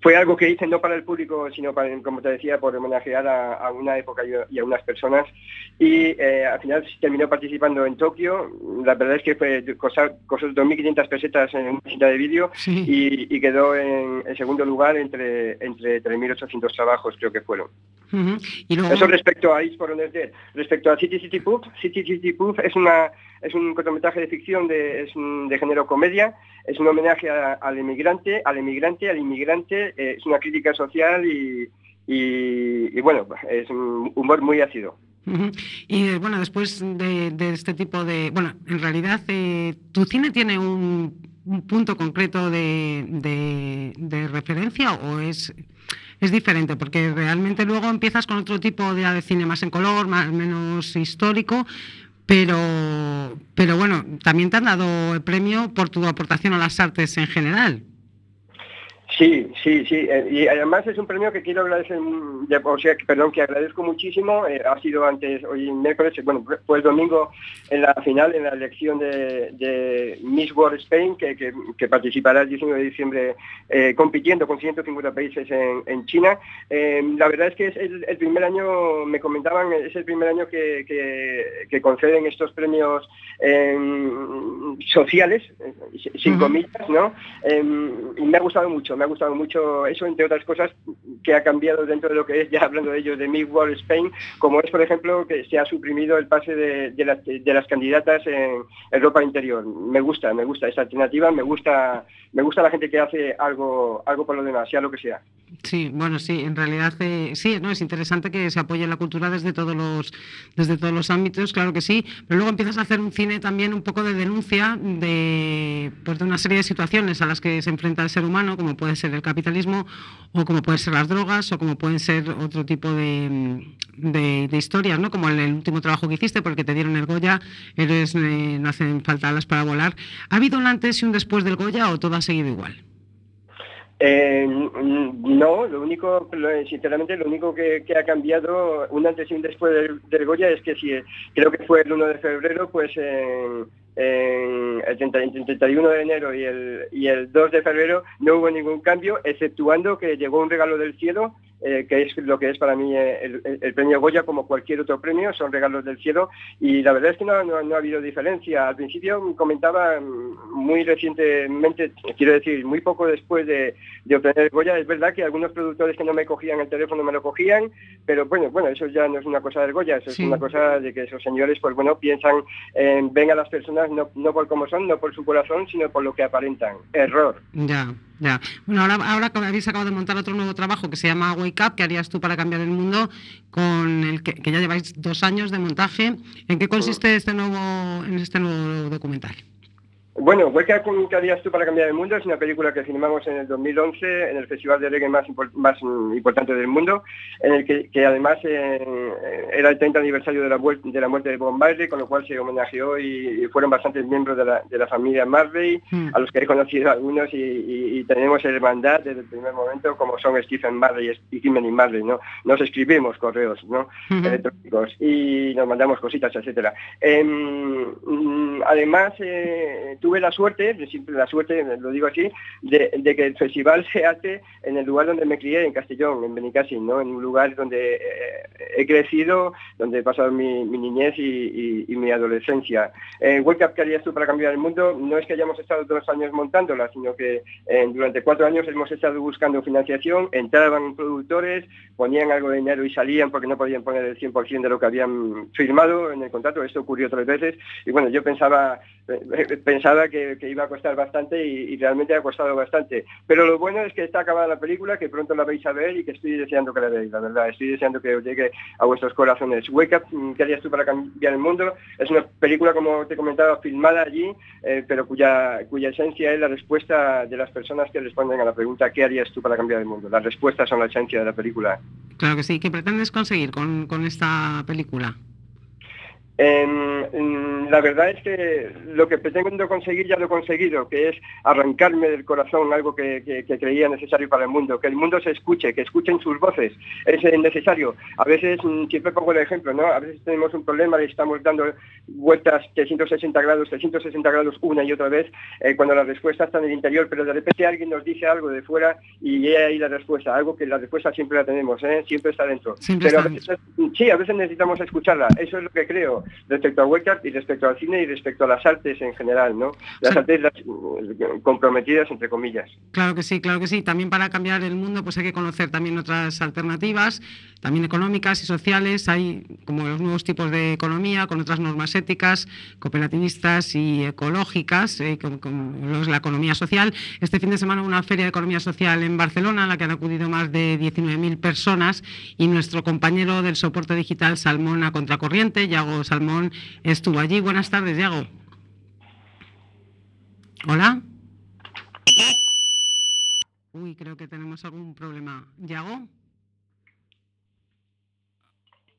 [SPEAKER 6] fue algo que hice no para el público, sino para, como te decía, por homenajear a, una época y a unas personas. Y eh, al final terminó participando en Tokio. La verdad es que fue cosas 2.500 pesetas en una cinta de vídeo y, quedó en, segundo lugar entre, entre 3.800 trabajos, creo que fueron. Eso respecto a East for Dead. Respecto a City City Puff, City City Puff es una es un cortometraje de ficción de, de género comedia, es un homenaje al inmigrante, al inmigrante, al inmigrante, eh, es una crítica social y, bueno, es un humor muy ácido.
[SPEAKER 2] Y bueno, después de, este tipo de... Bueno, en realidad eh, tu cine tiene un, punto concreto de, referencia o es, es diferente? Porque realmente luego empiezas con otro tipo de cine más en color, más menos histórico, pero, pero bueno, también te han dado el premio por tu aportación a las artes en general.
[SPEAKER 6] Sí, sí, sí. Eh, y además es un premio que quiero agradecer, o sea, perdón, que agradezco muchísimo. Eh, ha sido antes, hoy miércoles, bueno, fue el domingo en la final, en la elección de, Miss World Spain, que, participará el 19 de diciembre eh, compitiendo con 150 países en, China. la verdad es que es el, primer año, me comentaban, es el primer año que, conceden estos premios sociales, sin comillas, ¿no? y me ha gustado mucho me ha gustado mucho eso, entre otras cosas que ha cambiado dentro de lo que es, ya hablando de ellos, de Miss World Spain, como es, por ejemplo, que se ha suprimido el pase de, las, candidatas en, Europa interior. Me gusta, me gusta esa alternativa, me gusta, me gusta la gente que hace algo, algo por lo demás, sea lo que sea.
[SPEAKER 2] Sí, bueno, sí, en realidad eh, sí, no es interesante que se apoye la cultura desde todos los desde todos los ámbitos, claro que sí, pero luego empiezas a hacer un cine también un poco de denuncia de pues de una serie de situaciones a las que se enfrenta el ser humano, como puede ser el capitalismo o como pueden ser las drogas o como pueden ser otro tipo de, de, historias, ¿no? Como el, último trabajo que hiciste porque te dieron el Goya, eres eh, no hacen falta alas para volar. ¿Ha habido un antes y un después del Goya o todo ha seguido igual?
[SPEAKER 6] Eh, no, lo único, sinceramente, lo único que, ha cambiado un antes y un después del, Goya es que si creo que fue el 1 de febrero, pues en, el, 31 de enero y el, y el 2 de febrero no hubo ningún cambio, exceptuando que llegó un regalo del cielo eh, que es lo que es para mí eh, el, premio Goya como cualquier otro premio, son regalos del cielo y la verdad es que no, ha habido diferencia. Al principio comentaba muy recientemente, quiero decir, muy poco después de, obtener el Goya, es verdad que algunos productores que no me cogían el teléfono me lo cogían, pero bueno, bueno, eso ya no es una cosa del Goya, eso es una cosa de que esos señores, pues bueno, piensan, en, ven a las personas no, no por cómo son, no por su corazón, sino por lo que aparentan. Error.
[SPEAKER 2] Ya. Ya. Bueno, ahora, ahora habéis acabado de montar otro nuevo trabajo que se llama Wake Up, que harías tú para cambiar el mundo, con el que, ya lleváis dos años de montaje. ¿En qué consiste este nuevo, en este nuevo documental?
[SPEAKER 6] Bueno, Hueca ¿qué harías tú para cambiar el mundo? Es una película que filmamos en el 2011 en el festival de reggae más, más importante del mundo, en el que, además eh, era el 30 aniversario de la, de la muerte de Bob Marley, con lo cual se homenajeó y, fueron bastantes miembros de la, de la familia Marley, hmm. a los que he conocido algunos y, tenemos hermandad desde el primer momento, como son Stephen Marley y Kimberly Marley, ¿no? Nos escribimos correos ¿no? Hmm. electrónicos y nos mandamos cositas, etcétera. Em, mm, además, eh, tuve la suerte, siempre la suerte, lo digo así, de, que el festival se hace en el lugar donde me crié, en Castellón, en Benicassin, ¿no? En un lugar donde eh, he crecido, donde he pasado mi, niñez y, mi adolescencia. En World Cup, ¿qué harías tú para cambiar el mundo? No es que hayamos estado dos años montándola, sino que eh, durante cuatro años hemos estado buscando financiación, entraban productores, ponían algo de dinero y salían porque no podían poner el 100% de lo que habían firmado en el contrato. Esto ocurrió tres veces. Y bueno, yo pensaba, eh, pensaba que, iba a costar bastante y, realmente ha costado bastante. Pero lo bueno es que está acabada la película, que pronto la vais a ver y que estoy deseando que la veáis, la verdad. Estoy deseando que os llegue a vuestros corazones. Wake Up, mm, ¿qué harías tú para cambiar el mundo? Es una película, como te comentaba, filmada allí, eh, pero cuya, cuya esencia es la respuesta de las personas que responden a la pregunta ¿qué harías tú para cambiar el mundo? Las respuestas son la esencia de la película.
[SPEAKER 2] Claro que sí. ¿Qué pretendes conseguir con, con esta película?
[SPEAKER 6] La verdad es que lo que pretendo conseguir ya lo he conseguido, que es arrancarme del corazón algo que, creía necesario para el mundo, que el mundo se escuche, que escuchen sus voces, es necesario. A veces, mm, siempre pongo el ejemplo, ¿no? A veces tenemos un problema y estamos dando vueltas 360 grados, 360 grados una y otra vez, eh, cuando la respuesta está en el interior, pero de repente alguien nos dice algo de fuera y ahí la respuesta, algo que la respuesta siempre la tenemos, ¿eh? siempre está dentro. pero a veces, sí, a veces necesitamos escucharla, eso es lo que creo respecto a Wake y respecto al cine y respecto a las artes en general, ¿no? Las artes mm, comprometidas, entre comillas.
[SPEAKER 2] Claro que sí, claro que sí. También para cambiar el mundo pues hay que conocer también otras alternativas, también económicas y sociales. Hay como los nuevos tipos de economía con otras normas éticas, cooperativistas y ecológicas, eh, como, es la economía social. Este fin de semana una feria de economía social en Barcelona, a la que han acudido más de 19.000 personas y nuestro compañero del soporte digital Salmón a Contracorriente, Yago Salmón, estuvo allí. Buenas tardes, Diego. Hola. Uy, creo que tenemos algún problema. ¿Yago?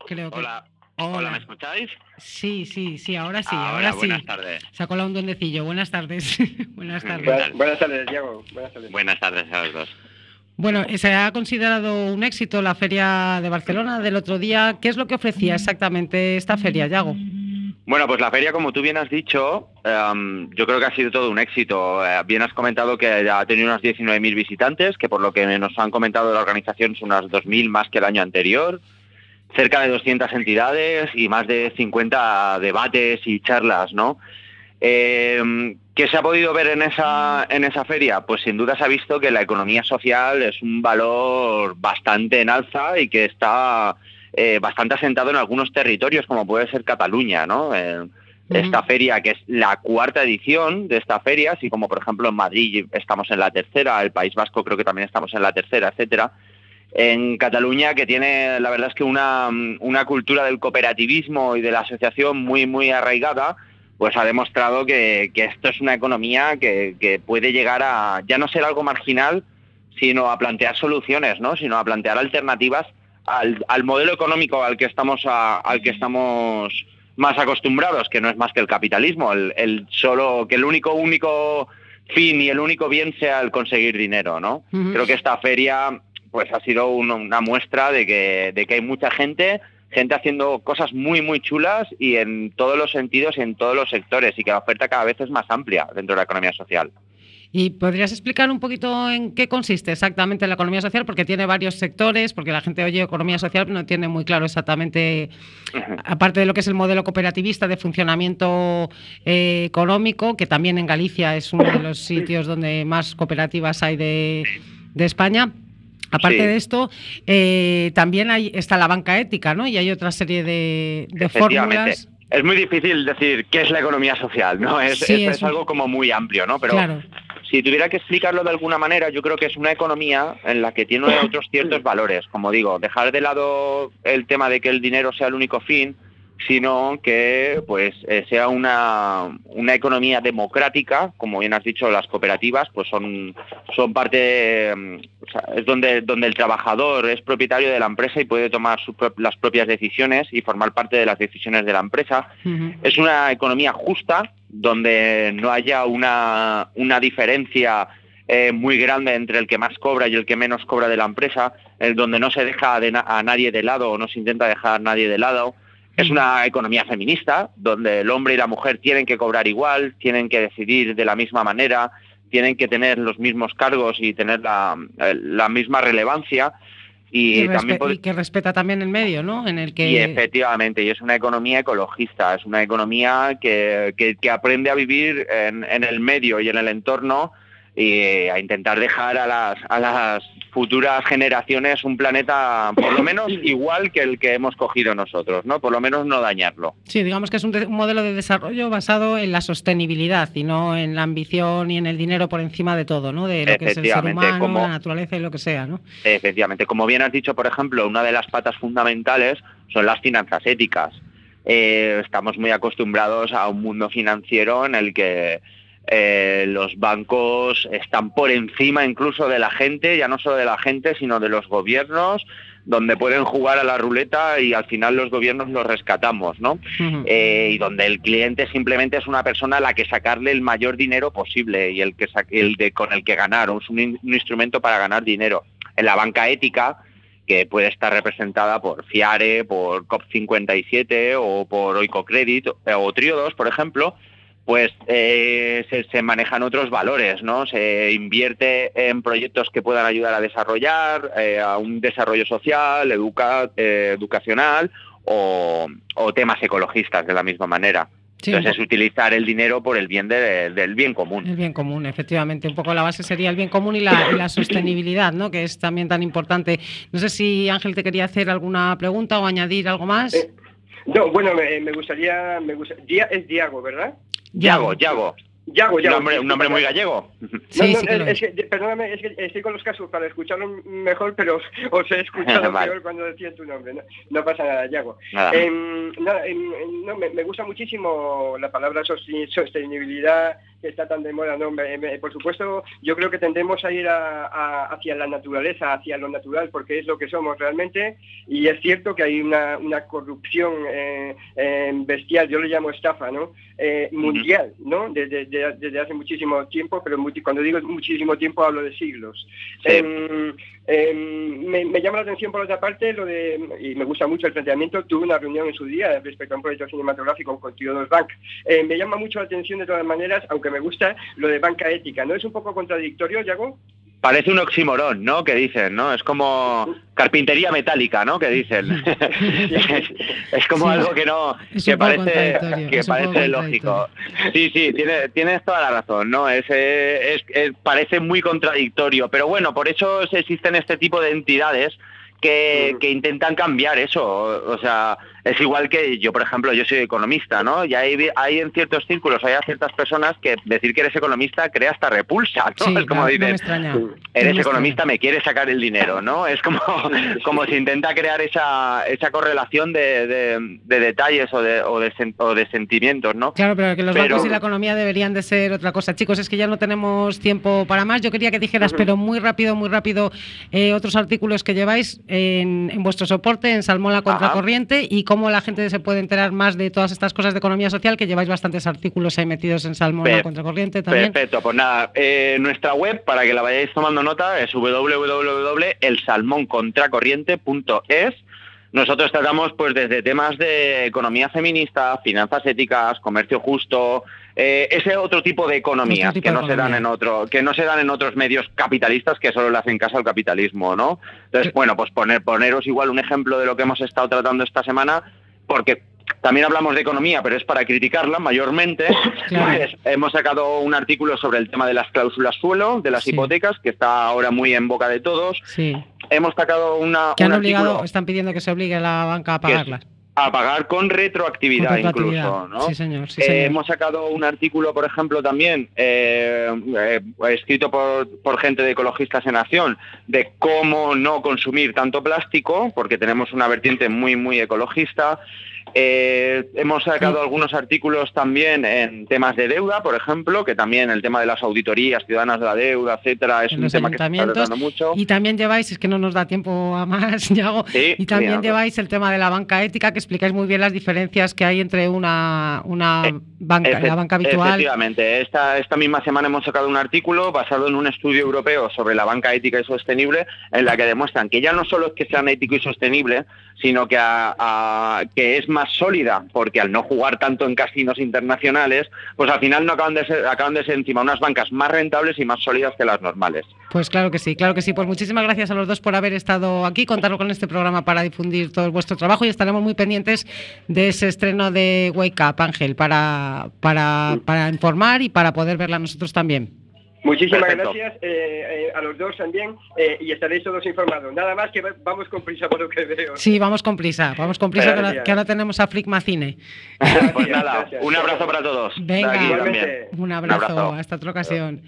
[SPEAKER 7] Creo que... Hola. Hola. ¿me escucháis?
[SPEAKER 2] Sí, sí, sí, ahora sí, ahora, sí.
[SPEAKER 7] Buenas tardes.
[SPEAKER 2] Se ha colado un duendecillo. Buenas tardes.
[SPEAKER 6] buenas tardes. Buenas, tardes, Diego. Buenas tardes.
[SPEAKER 7] Buenas tardes a los dos.
[SPEAKER 2] Bueno, se ha considerado un éxito la feria de Barcelona del otro día. ¿Qué es lo que ofrecía exactamente esta feria, Yago?
[SPEAKER 7] Bueno, pues la feria, como tú bien has dicho, em, yo creo que ha sido todo un éxito. Eh, bien has comentado que ha tenido unos 19.000 visitantes, que por lo que nos han comentado la organización son unas 2.000 más que el año anterior, cerca de 200 entidades y más de 50 debates y charlas, ¿no? Eh, ¿Qué se ha podido ver en esa, en esa feria? Pues sin duda se ha visto que la economía social es un valor bastante en alza y que está eh, bastante asentado en algunos territorios, como puede ser Cataluña, ¿no? Eh, esta feria, que es la cuarta edición de esta feria, así como por ejemplo en Madrid estamos en la tercera, el País Vasco creo que también estamos en la tercera, etcétera. En Cataluña, que tiene la verdad es que una, una cultura del cooperativismo y de la asociación muy, muy arraigada, pues ha demostrado que, esto es una economía que, puede llegar a ya no ser algo marginal, sino a plantear soluciones, ¿no? sino a plantear alternativas al, modelo económico al que estamos al que estamos más acostumbrados, que no es más que el capitalismo, el, solo que el único único fin y el único bien sea el conseguir dinero, ¿no? Creo que esta feria pues ha sido una muestra de que, de que hay mucha gente gente haciendo cosas muy, muy chulas y en todos los sentidos y en todos los sectores y que la oferta cada vez es más amplia dentro de la economía social.
[SPEAKER 2] ¿Y podrías explicar un poquito en qué consiste exactamente la economía social? Porque tiene varios sectores, porque la gente oye economía social pero no tiene muy claro exactamente, aparte de lo que es el modelo cooperativista de funcionamiento eh, económico, que también en Galicia es uno de los sitios donde más cooperativas hay de, de España. Aparte de esto, eh, también hay, está la banca ética, ¿no? Y hay otra serie de, fórmulas.
[SPEAKER 7] Es muy difícil decir qué es la economía social, ¿no? Es, es, algo como muy amplio, ¿no? Pero si tuviera que explicarlo de alguna manera, yo creo que es una economía en la que tiene otros ciertos valores. Como digo, dejar de lado el tema de que el dinero sea el único fin, sino que pues eh, sea una, una, economía democrática, como bien has dicho, las cooperativas pues son, son parte, mm, es donde, donde el trabajador es propietario de la empresa y puede tomar las propias decisiones y formar parte de las decisiones de la empresa. Es una economía justa, donde no haya una, una diferencia eh, muy grande entre el que más cobra y el que menos cobra de la empresa, donde no se deja a nadie de lado o no se intenta dejar a nadie de lado es una economía feminista, donde el hombre y la mujer tienen que cobrar igual, tienen que decidir de la misma manera, tienen que tener los mismos cargos y tener la, eh, misma relevancia.
[SPEAKER 2] Y, también que respeta también el medio, ¿no? En el que...
[SPEAKER 7] Y efectivamente, y es una economía ecologista, es una economía que, aprende a vivir en, en, el medio y en el entorno y a intentar dejar a las, a las futuras generaciones un planeta por lo menos igual que el que hemos cogido nosotros, ¿no? Por lo menos no dañarlo.
[SPEAKER 2] Sí, digamos que es un, modelo de desarrollo basado en la sostenibilidad y no en la ambición y en el dinero por encima de todo, ¿no? De lo que es el ser humano, la naturaleza y lo que sea, ¿no?
[SPEAKER 7] Efectivamente, como bien has dicho, por ejemplo, una de las patas fundamentales son las finanzas éticas. Eh, estamos muy acostumbrados a un mundo financiero en el que eh, los bancos están por encima incluso de la gente, ya no solo de la gente, sino de los gobiernos, donde pueden jugar a la ruleta y al final los gobiernos los rescatamos, ¿no? Eh, y donde el cliente simplemente es una persona a la que sacarle el mayor dinero posible y el que el de, con el que ganar, es un, instrumento para ganar dinero. En la banca ética, que puede estar representada por Fiare, por COP57 o por Oicocredit o Triodos, por ejemplo, pues eh, se, manejan otros valores, ¿no? Se invierte en proyectos que puedan ayudar a desarrollar, eh, a un desarrollo social, eh, educacional o, temas ecologistas de la misma manera. Entonces es utilizar el dinero por el bien del bien común.
[SPEAKER 2] El bien común, efectivamente. Un poco la base sería el bien común y la, sostenibilidad, ¿no? Que es también tan importante. No sé si Ángel te quería hacer alguna pregunta o añadir algo más.
[SPEAKER 6] No, bueno, me, gustaría, me gustaría, es Diago, ¿verdad?
[SPEAKER 7] Yago, Yago.
[SPEAKER 6] Yago,
[SPEAKER 7] Yago. Un nombre, un nombre muy gallego.
[SPEAKER 6] Sí, sí es, que, perdóname, es que estoy con los casos para escucharlo mejor, pero os, he escuchado peor cuando decía tu nombre. No, pasa nada, Yago. Em, em, no, me, me, gusta muchísimo la palabra sostenibilidad que está tan de moda. ¿no? por supuesto, yo creo que tendemos a ir hacia la naturaleza, hacia lo natural, porque es lo que somos realmente. Y es cierto que hay una, corrupción eh, eh, bestial, yo le llamo estafa, ¿no? Eh, mundial, ¿no? Desde, hace muchísimo tiempo, pero cuando digo muchísimo tiempo hablo de siglos. Em, em, me, llama la atención por otra parte lo de, y me gusta mucho el planteamiento, tuve una reunión en su día respecto a un proyecto cinematográfico con Tío Dos Bank. me llama mucho la atención de todas maneras, aunque me gusta lo de banca ética. ¿No es un poco contradictorio, Yago?
[SPEAKER 7] Parece un oxímoron, ¿no? Que dicen, ¿no? Es como carpintería metálica, ¿no? Que dicen. es, como
[SPEAKER 2] Sí.
[SPEAKER 7] algo que no,
[SPEAKER 2] Es
[SPEAKER 7] que parece, que parece lógico. Sí, sí, tiene- tienes toda la razón, ¿no? Es, eh, es- es- parece muy contradictorio, pero bueno, por eso existen este tipo de entidades que, que intentan cambiar eso. O, o sea, es igual que yo, por ejemplo, yo soy economista, ¿no? Y hay, hay en ciertos círculos, hay a ciertas personas que decir que eres economista crea hasta repulsa, ¿no?
[SPEAKER 2] Sí,
[SPEAKER 7] es como
[SPEAKER 2] no, no extraña.
[SPEAKER 7] eres
[SPEAKER 2] No me
[SPEAKER 7] economista, me quieres sacar el dinero, ¿no? Es como, como se intenta crear esa, esa correlación de, de- de detalles o de, o, de o de sentimientos, ¿no?
[SPEAKER 2] Claro, pero que los
[SPEAKER 7] Pero-
[SPEAKER 2] bancos y la economía deberían de ser otra cosa. Chicos, es que ya no tenemos tiempo para más. Yo quería que dijeras, pero muy rápido, muy rápido, eh, otros artículos que lleváis en, en vuestro soporte, en Salmón la Contracorriente, y cómo la gente se puede enterar más de todas estas cosas de economía social, que lleváis bastantes artículos ahí metidos en Salmón
[SPEAKER 7] Per-
[SPEAKER 2] Contracorriente también.
[SPEAKER 7] Perfecto, pues nada, eh, nuestra web, para que la vayáis tomando nota, es www.elsalmoncontracorriente.es. Nosotros tratamos pues desde temas de economía feminista, finanzas éticas, comercio justo, eh, ese otro tipo de economías
[SPEAKER 2] tipo
[SPEAKER 7] que
[SPEAKER 2] de
[SPEAKER 7] no se dan
[SPEAKER 2] economía.
[SPEAKER 7] en otro, que no se dan en otros medios capitalistas que solo le hacen caso al capitalismo, ¿no? Entonces, bueno, pues poner, poneros igual un ejemplo de lo que hemos estado tratando esta semana, porque también hablamos de economía, pero es para criticarla mayormente.
[SPEAKER 2] Claro.
[SPEAKER 7] Pues, hemos sacado un artículo sobre el tema de las cláusulas suelo, de las
[SPEAKER 2] Sí.
[SPEAKER 7] hipotecas, que está ahora muy en boca de todos.
[SPEAKER 2] Sí.
[SPEAKER 7] Hemos sacado una,
[SPEAKER 2] Que han
[SPEAKER 7] un
[SPEAKER 2] obligado,
[SPEAKER 7] artículo
[SPEAKER 2] están pidiendo que se obligue a la banca a pagarlas.
[SPEAKER 7] A pagar con retroactividad,
[SPEAKER 2] Con retroactividad.
[SPEAKER 7] incluso, ¿no?
[SPEAKER 2] Sí, señor, sí,
[SPEAKER 7] Eh,
[SPEAKER 2] señor.
[SPEAKER 7] hemos sacado un artículo, por ejemplo, también eh, eh, escrito por, por gente de Ecologistas en Acción de cómo no consumir tanto plástico, porque tenemos una vertiente muy, muy ecologista. Eh, hemos sacado
[SPEAKER 2] Sí.
[SPEAKER 7] algunos artículos también en temas de deuda, por ejemplo, que también el tema de las auditorías ciudadanas de la deuda, etcétera, es
[SPEAKER 2] En
[SPEAKER 7] un tema que se está tratando mucho.
[SPEAKER 2] Y también lleváis, es que no nos da tiempo a más, Yago,
[SPEAKER 7] Sí,
[SPEAKER 2] y también lleváis el tema de la banca ética, que explicáis muy bien las diferencias que hay entre una, una
[SPEAKER 7] Eh,
[SPEAKER 2] banca, la banca habitual.
[SPEAKER 7] Efectivamente, esta, esta misma semana hemos sacado un artículo basado en un estudio europeo sobre la banca ética y sostenible, en la que demuestran que ya no solo es que sean ético y sostenible, sino que, a- a- que es más sólida, porque al no jugar tanto en casinos internacionales, pues al final no acaban de ser, acaban de ser encima unas bancas más rentables y más sólidas que las normales.
[SPEAKER 2] Pues claro que sí, claro que sí. Pues muchísimas gracias a los dos por haber estado aquí, contar con este programa para difundir todo vuestro trabajo y estaremos muy pendientes de ese estreno de Wake Up, Ángel, para, para, para informar y para poder verla nosotros también.
[SPEAKER 6] Muchísimas
[SPEAKER 7] Perfecto.
[SPEAKER 6] gracias eh, eh, a los dos también eh, y estaréis todos informados. Nada más que va- vamos con prisa por lo que veo.
[SPEAKER 2] Sí, vamos con prisa, vamos con prisa, que ahora,
[SPEAKER 6] Gracias.
[SPEAKER 2] que ahora tenemos a Flickma Cine.
[SPEAKER 7] pues nada,
[SPEAKER 6] gracias.
[SPEAKER 7] un abrazo para todos.
[SPEAKER 2] Venga. Un abrazo,
[SPEAKER 7] abrazo.
[SPEAKER 2] hasta otra ocasión.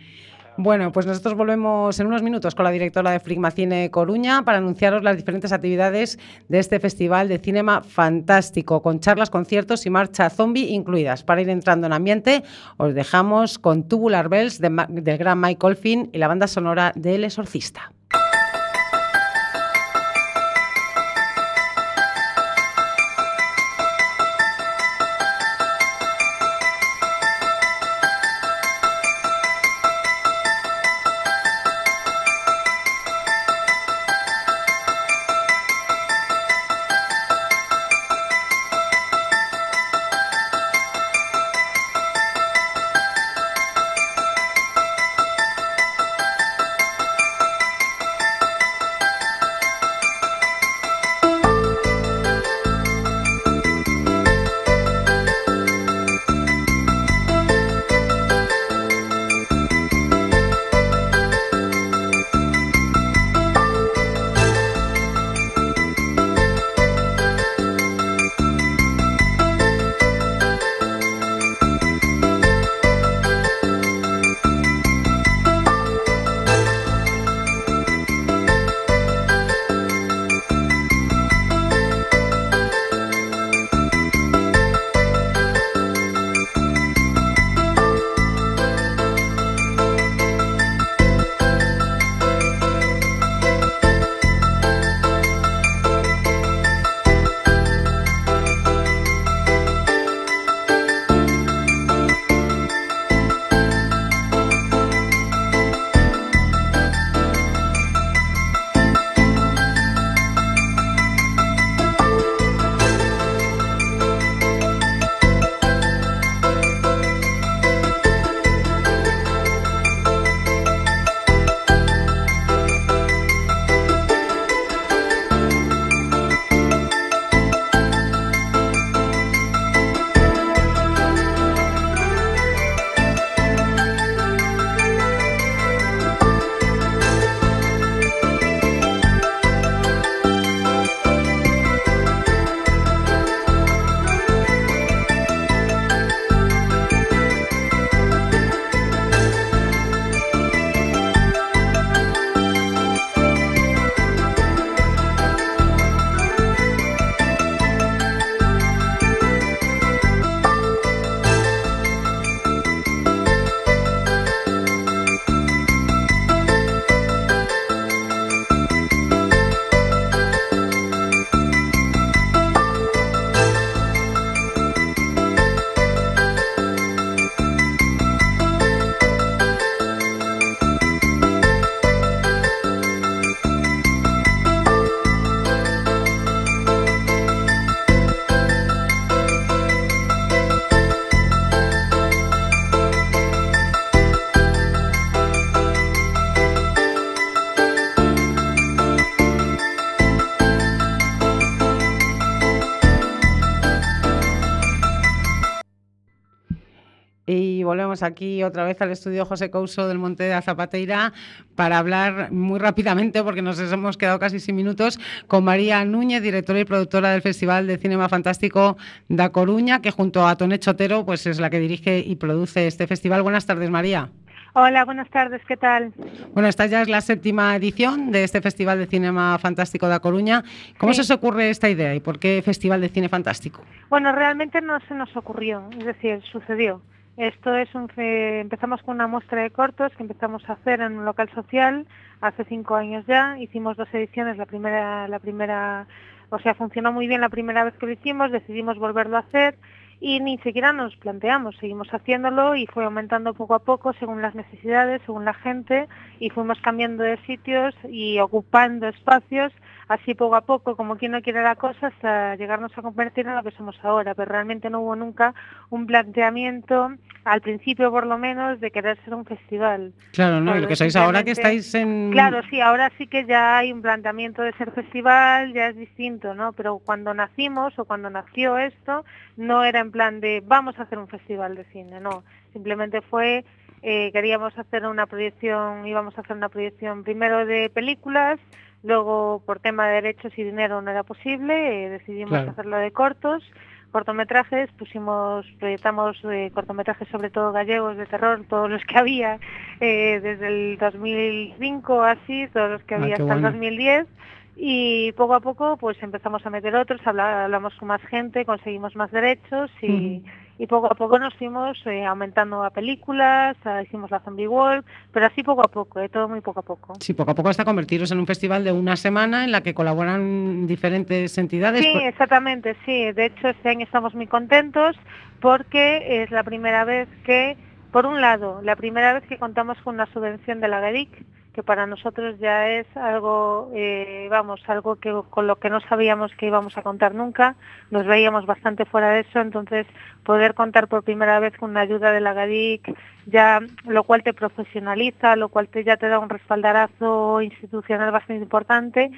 [SPEAKER 2] Bueno, pues nosotros volvemos en unos minutos con la directora de Fligma Cine Coruña para anunciaros las diferentes actividades de este festival de cinema fantástico, con charlas, conciertos y marcha zombie incluidas. Para ir entrando en ambiente, os dejamos con Tubular Bells del gran Mike Olfin y la banda sonora de El Exorcista. Aquí otra vez al estudio José Couso del Monte de Zapateira para hablar muy rápidamente, porque nos hemos quedado casi sin minutos, con María Núñez, directora y productora del Festival de Cinema Fantástico da Coruña, que junto a Tonet Chotero pues es la que dirige y produce este festival. Buenas tardes, María.
[SPEAKER 8] Hola, buenas tardes, ¿qué tal?
[SPEAKER 2] Bueno, esta ya es la séptima edición de este Festival de Cinema Fantástico de Coruña. ¿Cómo se os ocurre esta idea y por qué Festival de Cine Fantástico?
[SPEAKER 8] Bueno, realmente no se nos ocurrió, es decir, sucedió. Esto es un empezamos con una muestra de cortos que empezamos a hacer en un local social hace cinco años ya. Hicimos dos ediciones, la primera, la primera, o sea, funcionó muy bien la primera vez que lo hicimos, decidimos volverlo a hacer y ni siquiera nos planteamos, seguimos haciéndolo y fue aumentando poco a poco según las necesidades, según la gente y fuimos cambiando de sitios y ocupando espacios así poco a poco, como quien no quiere la cosa, hasta llegarnos a convertir en lo que somos ahora. Pero realmente no hubo nunca un planteamiento, al principio por lo menos, de querer ser un festival.
[SPEAKER 2] Claro, ¿no? Y lo que sois ahora que estáis en...
[SPEAKER 8] Claro, sí, ahora sí que ya hay un planteamiento de ser festival, ya es distinto, ¿no? Pero cuando nacimos o cuando nació esto, no era en plan de vamos a hacer un festival de cine, no. Simplemente fue eh, queríamos hacer una proyección, íbamos a hacer una proyección primero de películas, Luego, por tema de derechos y dinero no era posible, eh, decidimos hacerlo de cortos, cortometrajes, pusimos, proyectamos eh, cortometrajes sobre todo gallegos de terror, todos los que había desde el 2005 así, todos los que ah, había hasta el 2010 y poco a poco pues empezamos a meter otros, hablamos con más gente, conseguimos más derechos y y poco a poco nos fuimos eh, aumentando a películas, hicimos la Zombie World, pero así poco a poco, eh, todo muy poco a poco.
[SPEAKER 2] Sí, poco a poco hasta convertiros en un festival de una semana en la que colaboran diferentes entidades.
[SPEAKER 8] Sí, exactamente, sí. De hecho, este año estamos muy contentos porque es la primera vez que, por un lado, la primera vez que contamos con una subvención de la GADIC, que para nosotros ya es algo, eh, vamos, algo que con lo que no sabíamos que íbamos a contar nunca, nos veíamos bastante fuera de eso, entonces poder contar por primera vez con una ayuda de la GADIC, ya lo cual te profesionaliza, lo cual te, ya te da un respaldarazo institucional bastante importante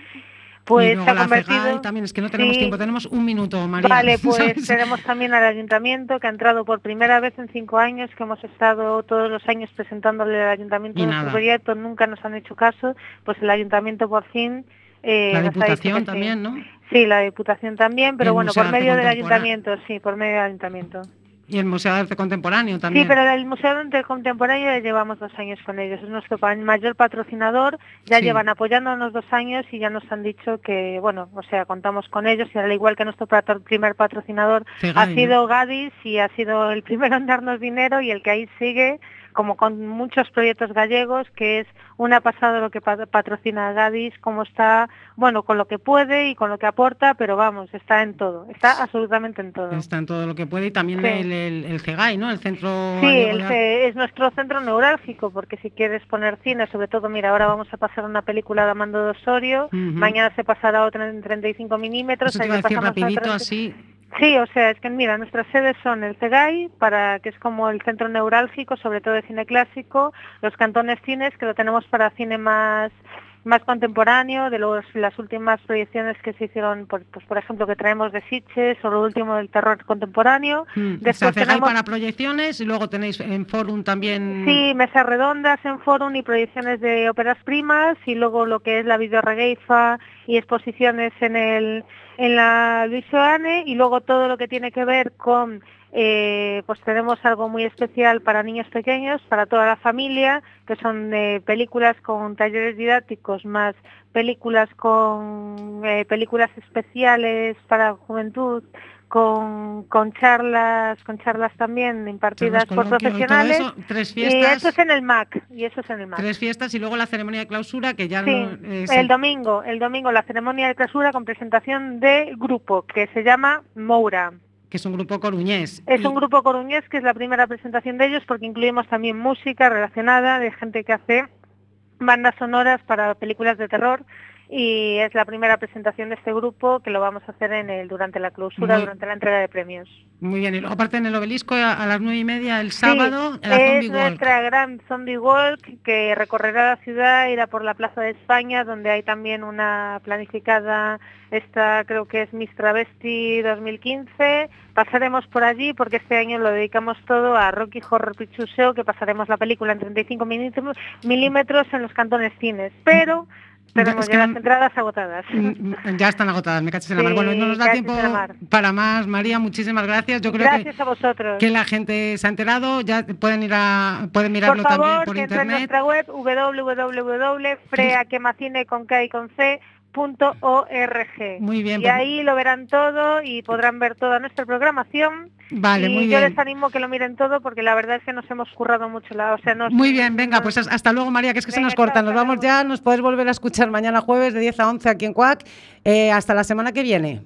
[SPEAKER 8] pues
[SPEAKER 2] se ha convertido... también, es que no tenemos tiempo, tenemos un minuto, María.
[SPEAKER 8] Vale, pues tenemos también al ayuntamiento que ha entrado por primera vez en cinco años, que hemos estado todos los años presentándole al ayuntamiento nuestro proyecto, nunca nos han hecho caso, pues el ayuntamiento por fin...
[SPEAKER 2] Eh, la Diputación también, ¿no?
[SPEAKER 8] Sí, la Diputación también, pero bueno, por medio del ayuntamiento, sí, por medio del ayuntamiento.
[SPEAKER 2] Y el Museo de Arte Contemporáneo también.
[SPEAKER 8] Sí, pero el Museo de Arte Contemporáneo ya llevamos dos años con ellos. Es nuestro mayor patrocinador. Ya llevan apoyándonos dos años y ya nos han dicho que, bueno, o sea, contamos con ellos. Y al igual que nuestro primer patrocinador ha sido Gadis y ha sido el primero en darnos dinero y el que ahí sigue como con muchos proyectos gallegos, que es una pasada lo que patrocina Gadis, como está, bueno, con lo que puede y con lo que aporta, pero vamos, está en todo, está absolutamente en todo.
[SPEAKER 2] Está en todo lo que puede y también el, el, CEGAI, ¿no? El centro...
[SPEAKER 8] Sí, es nuestro centro neurálgico, porque si quieres poner cine, sobre todo, mira, ahora vamos a pasar una película de Amando de Osorio, mañana se pasará otra en 35 milímetros.
[SPEAKER 2] Eso te rapidito, así
[SPEAKER 8] Sí, o sea, es que mira, nuestras sedes son el CEGAI, para, que es como el centro neurálgico, sobre todo de cine clásico, los cantones cines, que lo tenemos para cine más más contemporáneo, de los, las últimas proyecciones que se hicieron, por, pues, por ejemplo, que traemos de Sitges o lo último del terror contemporáneo.
[SPEAKER 2] Mm, Después tenemos... para proyecciones y luego tenéis en Forum también...
[SPEAKER 8] Sí, mesas redondas en Forum y proyecciones de óperas primas y luego lo que es la videoregueifa y exposiciones en, el, en la Luis y luego todo lo que tiene que ver con eh, pues tenemos algo muy especial para niños pequeños, para toda la familia, que son eh, películas con talleres didácticos, más películas con eh, películas especiales para juventud, con, charlas, con charlas también impartidas por profesionales.
[SPEAKER 2] tres fiestas.
[SPEAKER 8] Y eso es en el MAC. Y eso es en el MAC.
[SPEAKER 2] Tres fiestas y luego la ceremonia de clausura que ya
[SPEAKER 8] no el domingo, el domingo la ceremonia de clausura con presentación de grupo que se llama Moura
[SPEAKER 2] que es un grupo coruñés.
[SPEAKER 8] Es un grupo coruñés que es la primera presentación de ellos porque incluimos también música relacionada de gente que hace bandas sonoras para películas de terror y es la primera presentación de este grupo que lo vamos a hacer en el, durante la clausura,
[SPEAKER 2] Muy-
[SPEAKER 8] durante la entrega de premios.
[SPEAKER 2] Muy bien, y luego aparte en el obelisco a, a las nueve y media el sábado,
[SPEAKER 8] Sí,
[SPEAKER 2] la
[SPEAKER 8] es
[SPEAKER 2] Zombie Walk.
[SPEAKER 8] nuestra gran zombie walk que recorrerá la ciudad, irá por la Plaza de España, donde hay también una planificada, esta creo que es Miss Travesti 2015. Pasaremos por allí porque este año lo dedicamos todo a Rocky Horror Picture Show, que pasaremos la película en 35 milímetros- milímetros en los cantones cines. Pero tenemos ya las entradas agotadas.
[SPEAKER 2] Ya están agotadas, me cachis en la mar.
[SPEAKER 8] Sí,
[SPEAKER 2] Bueno, no nos da tiempo para más. María, muchísimas gracias. Yo creo
[SPEAKER 8] Gracias
[SPEAKER 2] que,
[SPEAKER 8] a vosotros.
[SPEAKER 2] que la gente se ha enterado, ya pueden ir a pueden mirarlo
[SPEAKER 8] por favor,
[SPEAKER 2] también por
[SPEAKER 8] que entre en
[SPEAKER 2] internet.
[SPEAKER 8] nuestra web www.freaquemacine con K y con C org.
[SPEAKER 2] Muy bien,
[SPEAKER 8] Y
[SPEAKER 2] pues-
[SPEAKER 8] ahí lo verán todo y podrán ver toda nuestra programación.
[SPEAKER 2] Vale,
[SPEAKER 8] y
[SPEAKER 2] muy
[SPEAKER 8] yo
[SPEAKER 2] bien.
[SPEAKER 8] les animo que lo miren todo porque la verdad es que nos hemos currado mucho la, o sea, nos-
[SPEAKER 2] Muy bien, venga, pues as- hasta luego María, que es que se nos corta.
[SPEAKER 8] chao,
[SPEAKER 2] Nos vamos ya, nos puedes volver a escuchar mañana jueves de 10 a 11 aquí en CUAC. Eh, hasta la semana que viene.